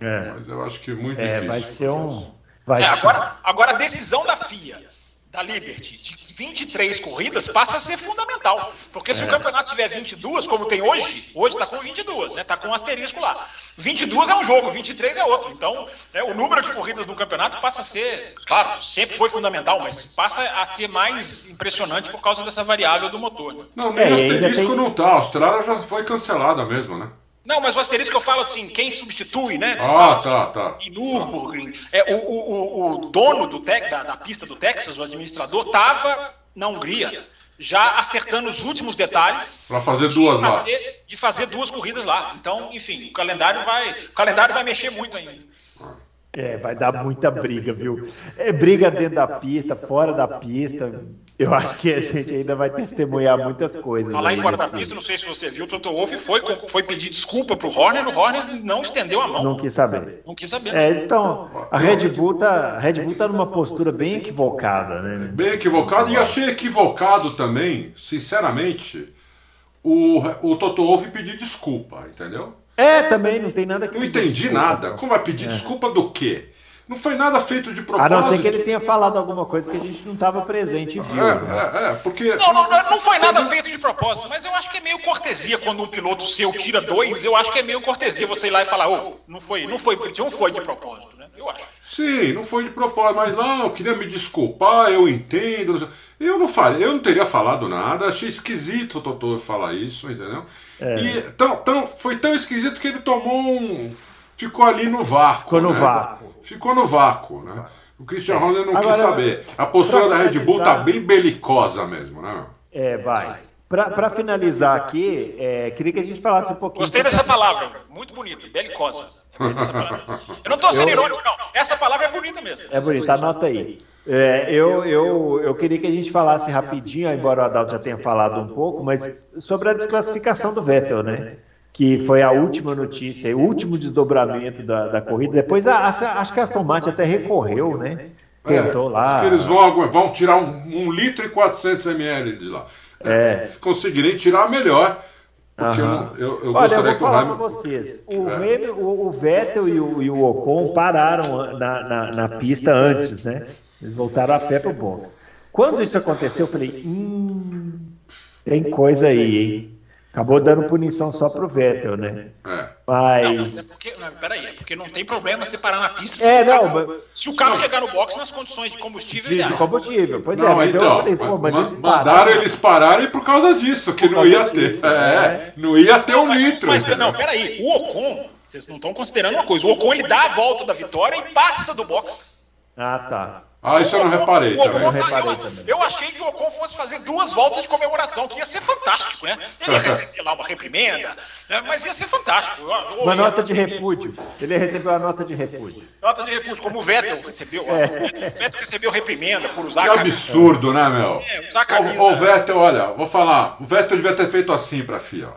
É. é. Mas eu acho que é muito é, difícil. Vai ser um. Vai é, agora, agora a decisão da FIA da Liberty de 23 corridas passa a ser fundamental. Porque se é. o campeonato tiver 22, como tem hoje, hoje está com 22, né? Está com um asterisco lá. 22 é um jogo, 23 é outro. Então, né, o número de corridas no campeonato passa a ser, claro, sempre foi fundamental, mas passa a ser mais impressionante por causa dessa variável do motor. Né? Não, nem é, asterisco tem... não tá. A Austrália já foi cancelada mesmo, né? Não, mas o asterisco eu falo assim, quem substitui, né? Ah, assim, tá, tá. Em Nürburgring. É, o, o, o dono do tec, da, da pista do Texas, o administrador, estava na Hungria, já acertando os últimos detalhes. Para fazer duas de fazer, lá. De fazer duas corridas lá. Então, enfim, o calendário vai, o calendário vai mexer muito ainda. É, vai dar muita briga, viu? É briga dentro da pista, fora da pista. Eu acho que a gente ainda vai testemunhar muitas coisas. Falar em fora da pista, não sei se você viu, o Toto Wolff foi, foi pedir desculpa pro Horner, o Horner não estendeu a mão. Não quis saber. Não quis saber. É, estão. A Red Bull tá, a Red Bull tá numa postura bem equivocada, né? Bem equivocado, e achei equivocado também, sinceramente, o, o Toto Wolff pedir desculpa, entendeu? É, também, não tem nada que. Não entendi desculpa. nada. Como vai pedir é. desculpa do quê? Não foi nada feito de propósito. A não ser que ele tenha falado alguma coisa que a gente não estava presente e viu. É, né? é, é, porque. Não, não, não, foi nada feito de propósito, mas eu acho que é meio cortesia quando um piloto seu tira dois. Eu acho que é meio cortesia você ir lá e falar, oh, não foi, não foi, não foi de propósito, né? Eu acho. Sim, não foi de propósito, mas não, eu queria me desculpar, eu entendo. Eu não falei, eu não teria falado nada, achei esquisito o Totô falar isso, entendeu? É. E tão, tão, foi tão esquisito que ele tomou um. Ficou ali no vácuo. Ficou no né? vácuo. Ficou no vácuo, né? O Christian é. Horner não Agora, quis saber. A postura da Red Bull tá bem belicosa mesmo, né? É, vai. Para finalizar aqui, é, queria que a gente falasse um pouquinho. Gostei dessa palavra, muito bonito, belicosa. Eu não estou sendo eu... irônico, não. Essa palavra é bonita mesmo. É bonita, anota aí. É, eu, eu, eu queria que a gente falasse rapidinho, embora o Adalto já tenha falado um pouco, mas sobre a desclassificação do Vettel, né? Que foi a última notícia, o último desdobramento da, da corrida. Depois, a, a, acho que a Aston Martin até recorreu, né? Tentou é, lá. Acho que eles vão, vão tirar um, um litro e 400 ml de lá. É. Conseguirem tirar melhor. Porque eu, eu, eu Olha, eu vou falar para vocês. O, é. o, o, Vettel e o, e o Ocon pararam na, na, na pista antes, né? Eles voltaram a pé para o box. Quando isso aconteceu, eu falei: hum, tem coisa aí, hein? Acabou dando punição só pro Vettel, né? É. Mas. Não, é porque, não, peraí, é porque não tem problema você parar na pista se, é, o, não, carro, mas... se o carro chegar no box nas condições de combustível. De, de combustível, pois não, é, mas então, eu falei, pô, mas eles mandaram pararam. eles pararem por causa disso, que não ia ter. é, é, não ia ter um mas, litro. Mas, não, peraí, o Ocon, vocês não estão considerando uma coisa. O Ocon ele dá a volta da vitória e passa do box. Ah, tá. Ah, isso eu não reparei o, também. eu, reparei eu, também. eu achei que o Ocon fosse fazer duas voltas de comemoração, que ia ser fantástico, né? Ele ia receber lá uma reprimenda, né? mas ia ser fantástico. Uma nota de repúdio. Ele recebeu a nota de repúdio. Nota de repúdio, como o Vettel recebeu. É. O Vettel recebeu reprimenda por usar Que a camisa. absurdo, né, meu? É, usar a camisa. Ô, ô, Vettel, olha, vou falar. O Vettel devia ter feito assim pra FIA.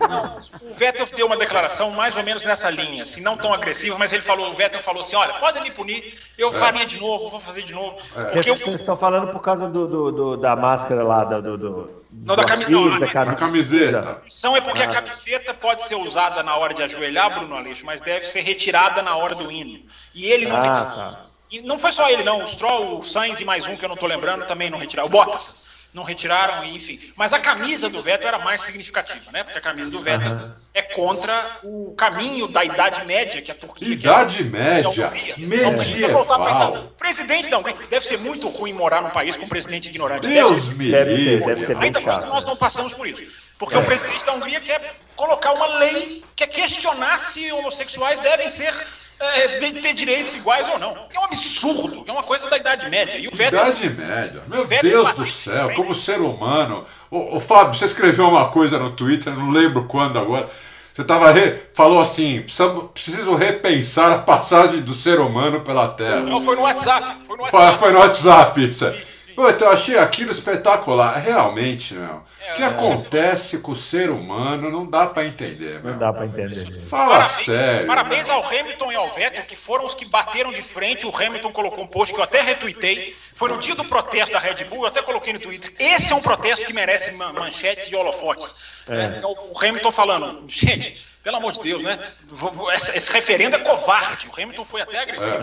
Ó. O Vettel deu uma declaração mais ou menos nessa linha, assim, não tão agressiva, mas ele falou, o Vettel falou assim, olha, podem me punir, eu faria de novo, vou fazer de novo. Porque Vocês eu, estão falando por causa do, do- do- da máscara lá, do. do, do Não, da não, camiseta. A questão é porque a camiseta pode ser usada na hora de ajoelhar, Bruno Aleixo, mas deve ser retirada na hora do hino. E ele não Ah, retirou. tá. E não foi só ele, não. O Stroll, o Sainz e mais um que eu não tô lembrando também não retiraram. O Bottas não retiraram, enfim. Mas a camisa do Vettel era mais significativa, né? Porque a camisa do Vettel é contra o caminho da Idade Média que a Turquia. é Idade Média, Não pra medieval. Idade- Presidente da Hungria. Deve ser muito ruim morar num país com um presidente ignorante. Deus Deve ser- me livre. deve ser bem Ainda bem chato. que nós não passamos por isso. Porque o presidente da Hungria quer colocar uma lei que é questionar se homossexuais devem ser é, de ter direitos iguais ou não. É um absurdo, é uma coisa da Idade Média. E o Vettel. Idade Média. Meu Deus do céu, como ser humano. Ô, ô, Fábio, você escreveu uma coisa no Twitter, não lembro quando agora. Você tava re... falou assim: "Precisamos- preciso repensar a passagem do ser humano pela Terra. Não, foi no WhatsApp. Foi no Foi, WhatsApp. foi no WhatsApp isso. Pô, então eu achei aquilo espetacular. Realmente, meu. O que É, acontece com o ser humano não dá pra entender, meu. Não dá pra entender. Fala Parabéns, sério. parabéns meu. ao Hamilton e ao Vettel, que foram os que bateram de frente. O Hamilton colocou um post que eu até retuitei. Foi no dia do protesto da Red Bull, eu até coloquei no Twitter. Esse é um protesto que merece ma- manchetes e holofotes. É, o o Hamilton falando, gente, pelo amor de Deus, né? Vo- Esse, referendo é covarde. O Hamilton foi até agressivo.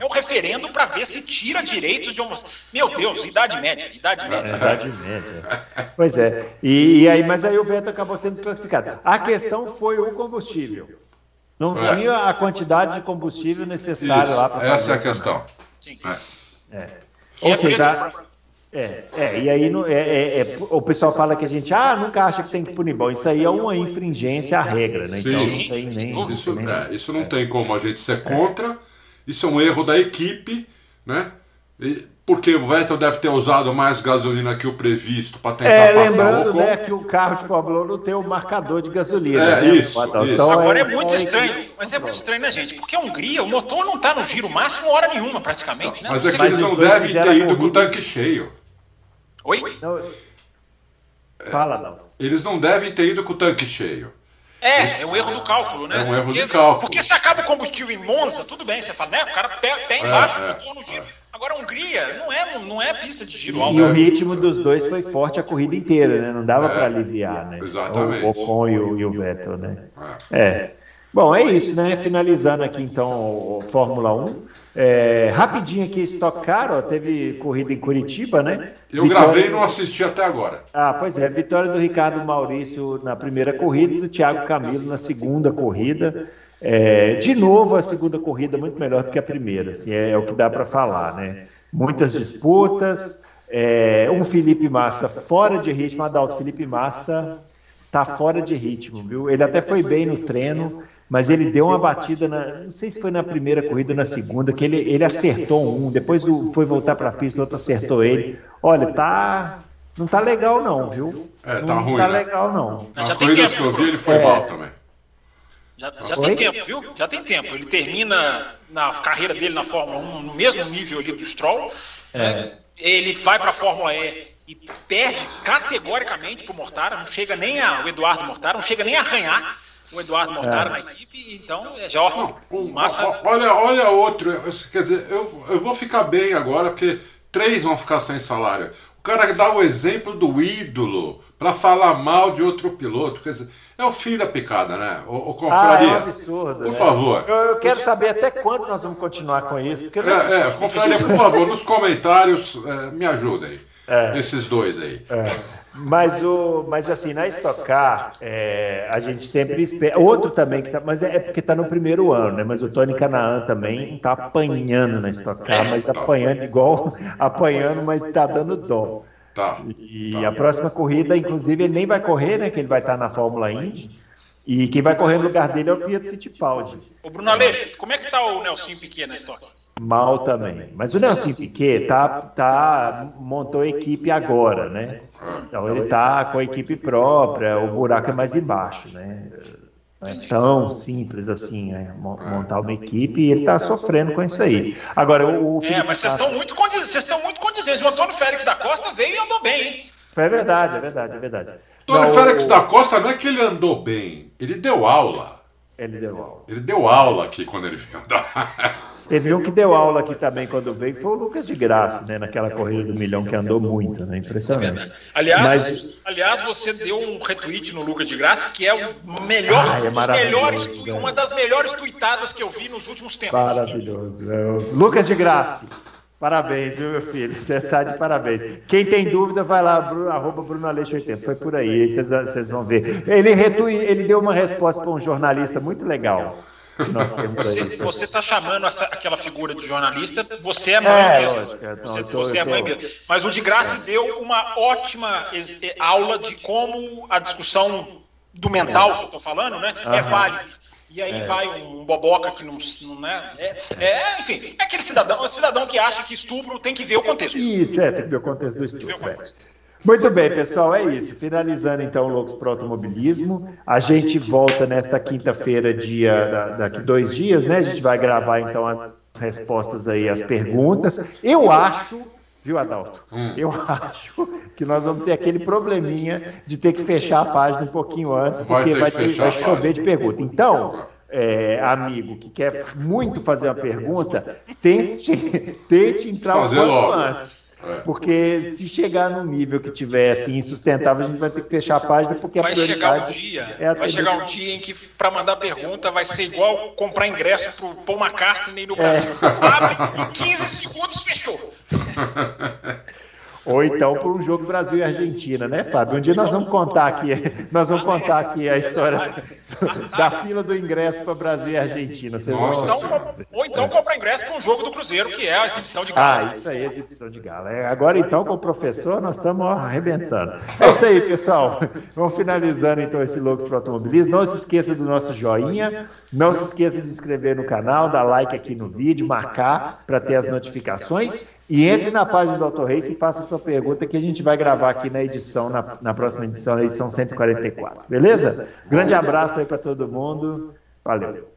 É, um referendo para ver se tira direitos de homossexuais. Meu Deus, Idade Média, Idade É, Média. Idade Média. Pois é. E, e aí, mas aí o Vettel acabou sendo desclassificado. A questão foi o combustível. Não É. tinha a quantidade de combustível necessária lá Isso, para essa é a questão. Sim. É. É Ou seja, é, é, e aí não- é, é, é, o pessoal fala que a gente ah, nunca acha que tem que punir. Bom, isso aí é uma infringência à regra, né? Então Sim. não tem nem. Isso, nem- é, isso não tem como a gente ser contra. Isso é um erro da equipe, né? E- porque o Vettel deve ter usado mais gasolina que o previsto para tentar É, passar o lembrando Ocon. né, que o carro de Fórmula 1 não tem o marcador de gasolina. É, né? isso, Então, isso. Agora é só muito aí que- estranho, mas é muito estranho, né, gente? Porque a Hungria, o motor não tá no giro máximo hora nenhuma, praticamente, né? Mas é que Mas eles não devem ter ido com o tanque cheio. Oi? Não, Fala, não. Eles não devem ter ido com o tanque cheio. É, é um erro do cálculo, né? É um erro porque, de cálculo. Porque se acaba o combustível em Monza, tudo bem, você fala, né? O cara pé, pé embaixo, é. motor no giro. Agora a Hungria não é, não é pista de giro E alto. o ritmo dos dois foi forte a corrida inteira, né? Não dava É, para aliviar, né? exatamente. O Ocon e o, e o Vettel, né? É. É. Bom, é isso, né? Finalizando aqui então o, o Fórmula 1. É, rapidinho aqui, Stock Car, ó, teve corrida em Curitiba, né? Eu Vitória- gravei e não assisti até agora. Ah, pois é, vitória do Ricardo Maurício na primeira corrida e do Thiago Camilo na segunda corrida. É, de novo, a segunda corrida muito melhor do que a primeira, assim, é, é o que dá para falar, né? Muitas disputas, é, um Felipe Massa fora de ritmo, Adalto, Felipe Massa tá fora de ritmo, viu? Ele até foi bem no treino, mas ele deu uma batida, na, não sei se foi na primeira corrida ou na segunda, que ele, ele acertou um, depois foi voltar para a pista, o outro acertou ele. Olha, tá, não tá legal não, viu? É, tá não ruim, tá né? legal não. Tem corridas tempo, que eu vi, ele foi É. mal também. Já, já tem tempo, viu? Já tem tempo. Ele termina na carreira dele na Fórmula 1 no mesmo nível ali do Stroll. né? Ele vai para a Fórmula E e perde categoricamente para o Mortara. Não chega nem a, o Eduardo Mortara, não chega nem a arranhar o Eduardo Mortara na equipe. Então, é já o Massa. O- Olha, olha outro. Quer dizer, eu, eu vou ficar bem agora, porque três vão ficar sem salário. O cara dá o exemplo do ídolo para falar mal de outro piloto. Quer dizer, é o fim da picada, né? O, o Ah, é Confraria. um absurdo. Por né? favor. Eu, eu quero saber até quando nós vamos continuar com isso. Porque não É, é. Confraria, por favor, nos comentários, é, me ajudem. É. Esses dois aí. Mas, o, mas assim, na Stock Car, é, a gente sempre espera. Outro também, que tá, mas é, é porque está no primeiro ano, né? Mas o Tony Canaan também está apanhando na Stock Car, mas apanhando igual, apanhando, mas está dando dó. Tá. E a próxima corrida, inclusive, ele nem vai correr, né? Que ele vai estar na Fórmula Indy. E quem vai correr no lugar dele é o Pietro Fittipaldi. Ô, Bruno Aleixo, como é que tá o Nelson Piquet na história? Mal também. Mas o Nelson Piquet tá, tá, montou a equipe agora, né? Então ele tá com a equipe própria, o buraco é mais embaixo, né? Não é tão simples assim, né? montar uma equipe e ele está sofrendo com isso aí. Agora, o. é, mas vocês estão muito, estão muito condizentes. O Antônio Félix da Costa veio e andou bem, hein? É verdade, é verdade, é verdade. Antônio não, Félix o... da Costa não é que ele andou bem, ele deu aula. Ele deu aula. Ele deu aula aqui quando ele veio andar. Teve um que deu aula aqui também quando veio, foi o Lucas de Graça, né? Naquela corrida do milhão que andou muito, né? Impressionante. aliás, Mas... aliás, você deu um retweet no Lucas de Graça, que é o melhor, ah, é melhores, né? uma das melhores tweetadas que eu vi nos últimos tempos. Maravilhoso. É Lucas de Graça. Parabéns, viu, meu filho? Você está de parabéns. Quem tem dúvida, vai lá, Bruno, arroba Bruno Aleixo 80. Foi por aí, vocês vão ver. Ele, retui, ele deu uma resposta para um jornalista muito legal você. Você está chamando essa, aquela figura de jornalista, você é mãe é, mesmo. Lógico, é, você, tô, você é mãe mesmo. Mas o de Graça deu uma ótima aula de como a discussão do mental que eu estou falando, né, é válida. E aí é. vai um boboca que não, não né? É, é, enfim, é aquele cidadão, é cidadão que acha que estupro tem que ver o contexto. Isso, é, tem que ver o contexto do estupro. Muito bem, pessoal, é isso. Finalizando então o Loucos para o Automobilismo. A gente volta nesta quinta-feira, dia daqui dois dias, né? A gente vai gravar então as respostas aí às perguntas. Eu acho, viu, Adalto? Hum. Eu acho que nós vamos ter aquele probleminha de ter que fechar a página um pouquinho antes, porque vai, ter, vai chover de pergunta. Então, é, amigo que quer muito fazer uma pergunta, tente, tente entrar um pouco antes. É. Porque se chegar num nível que tiver assim insustentável, a gente vai ter que fechar a página porque vai a chegar um dia, é vai chegar um dia em que para mandar pergunta vai ser igual comprar ingresso pro Paul McCartney no Brasil. É. Abre em 15 segundos fechou. Ou então por um jogo Brasil e Argentina, né, Fábio? Um dia nós vamos contar aqui, nós vamos contar aqui a história da fila do ingresso para Brasil e Argentina. Vocês vão... então, ou então comprar ingresso para um jogo do Cruzeiro, que é a exibição de gala. Ah, isso aí, exibição de gala. É, agora então, com o professor, nós estamos arrebentando. É isso aí, pessoal. Vamos finalizando então esse Loucos para Automobilismo. Não se esqueça do nosso joinha, não se esqueça de se inscrever no canal, dar like aqui no vídeo, marcar para ter as notificações. E entre na página do Auto Race e faça sua pergunta que a gente vai gravar aqui na edição, na, na próxima edição, na edição 144. Beleza? Grande abraço aí para todo mundo. Valeu.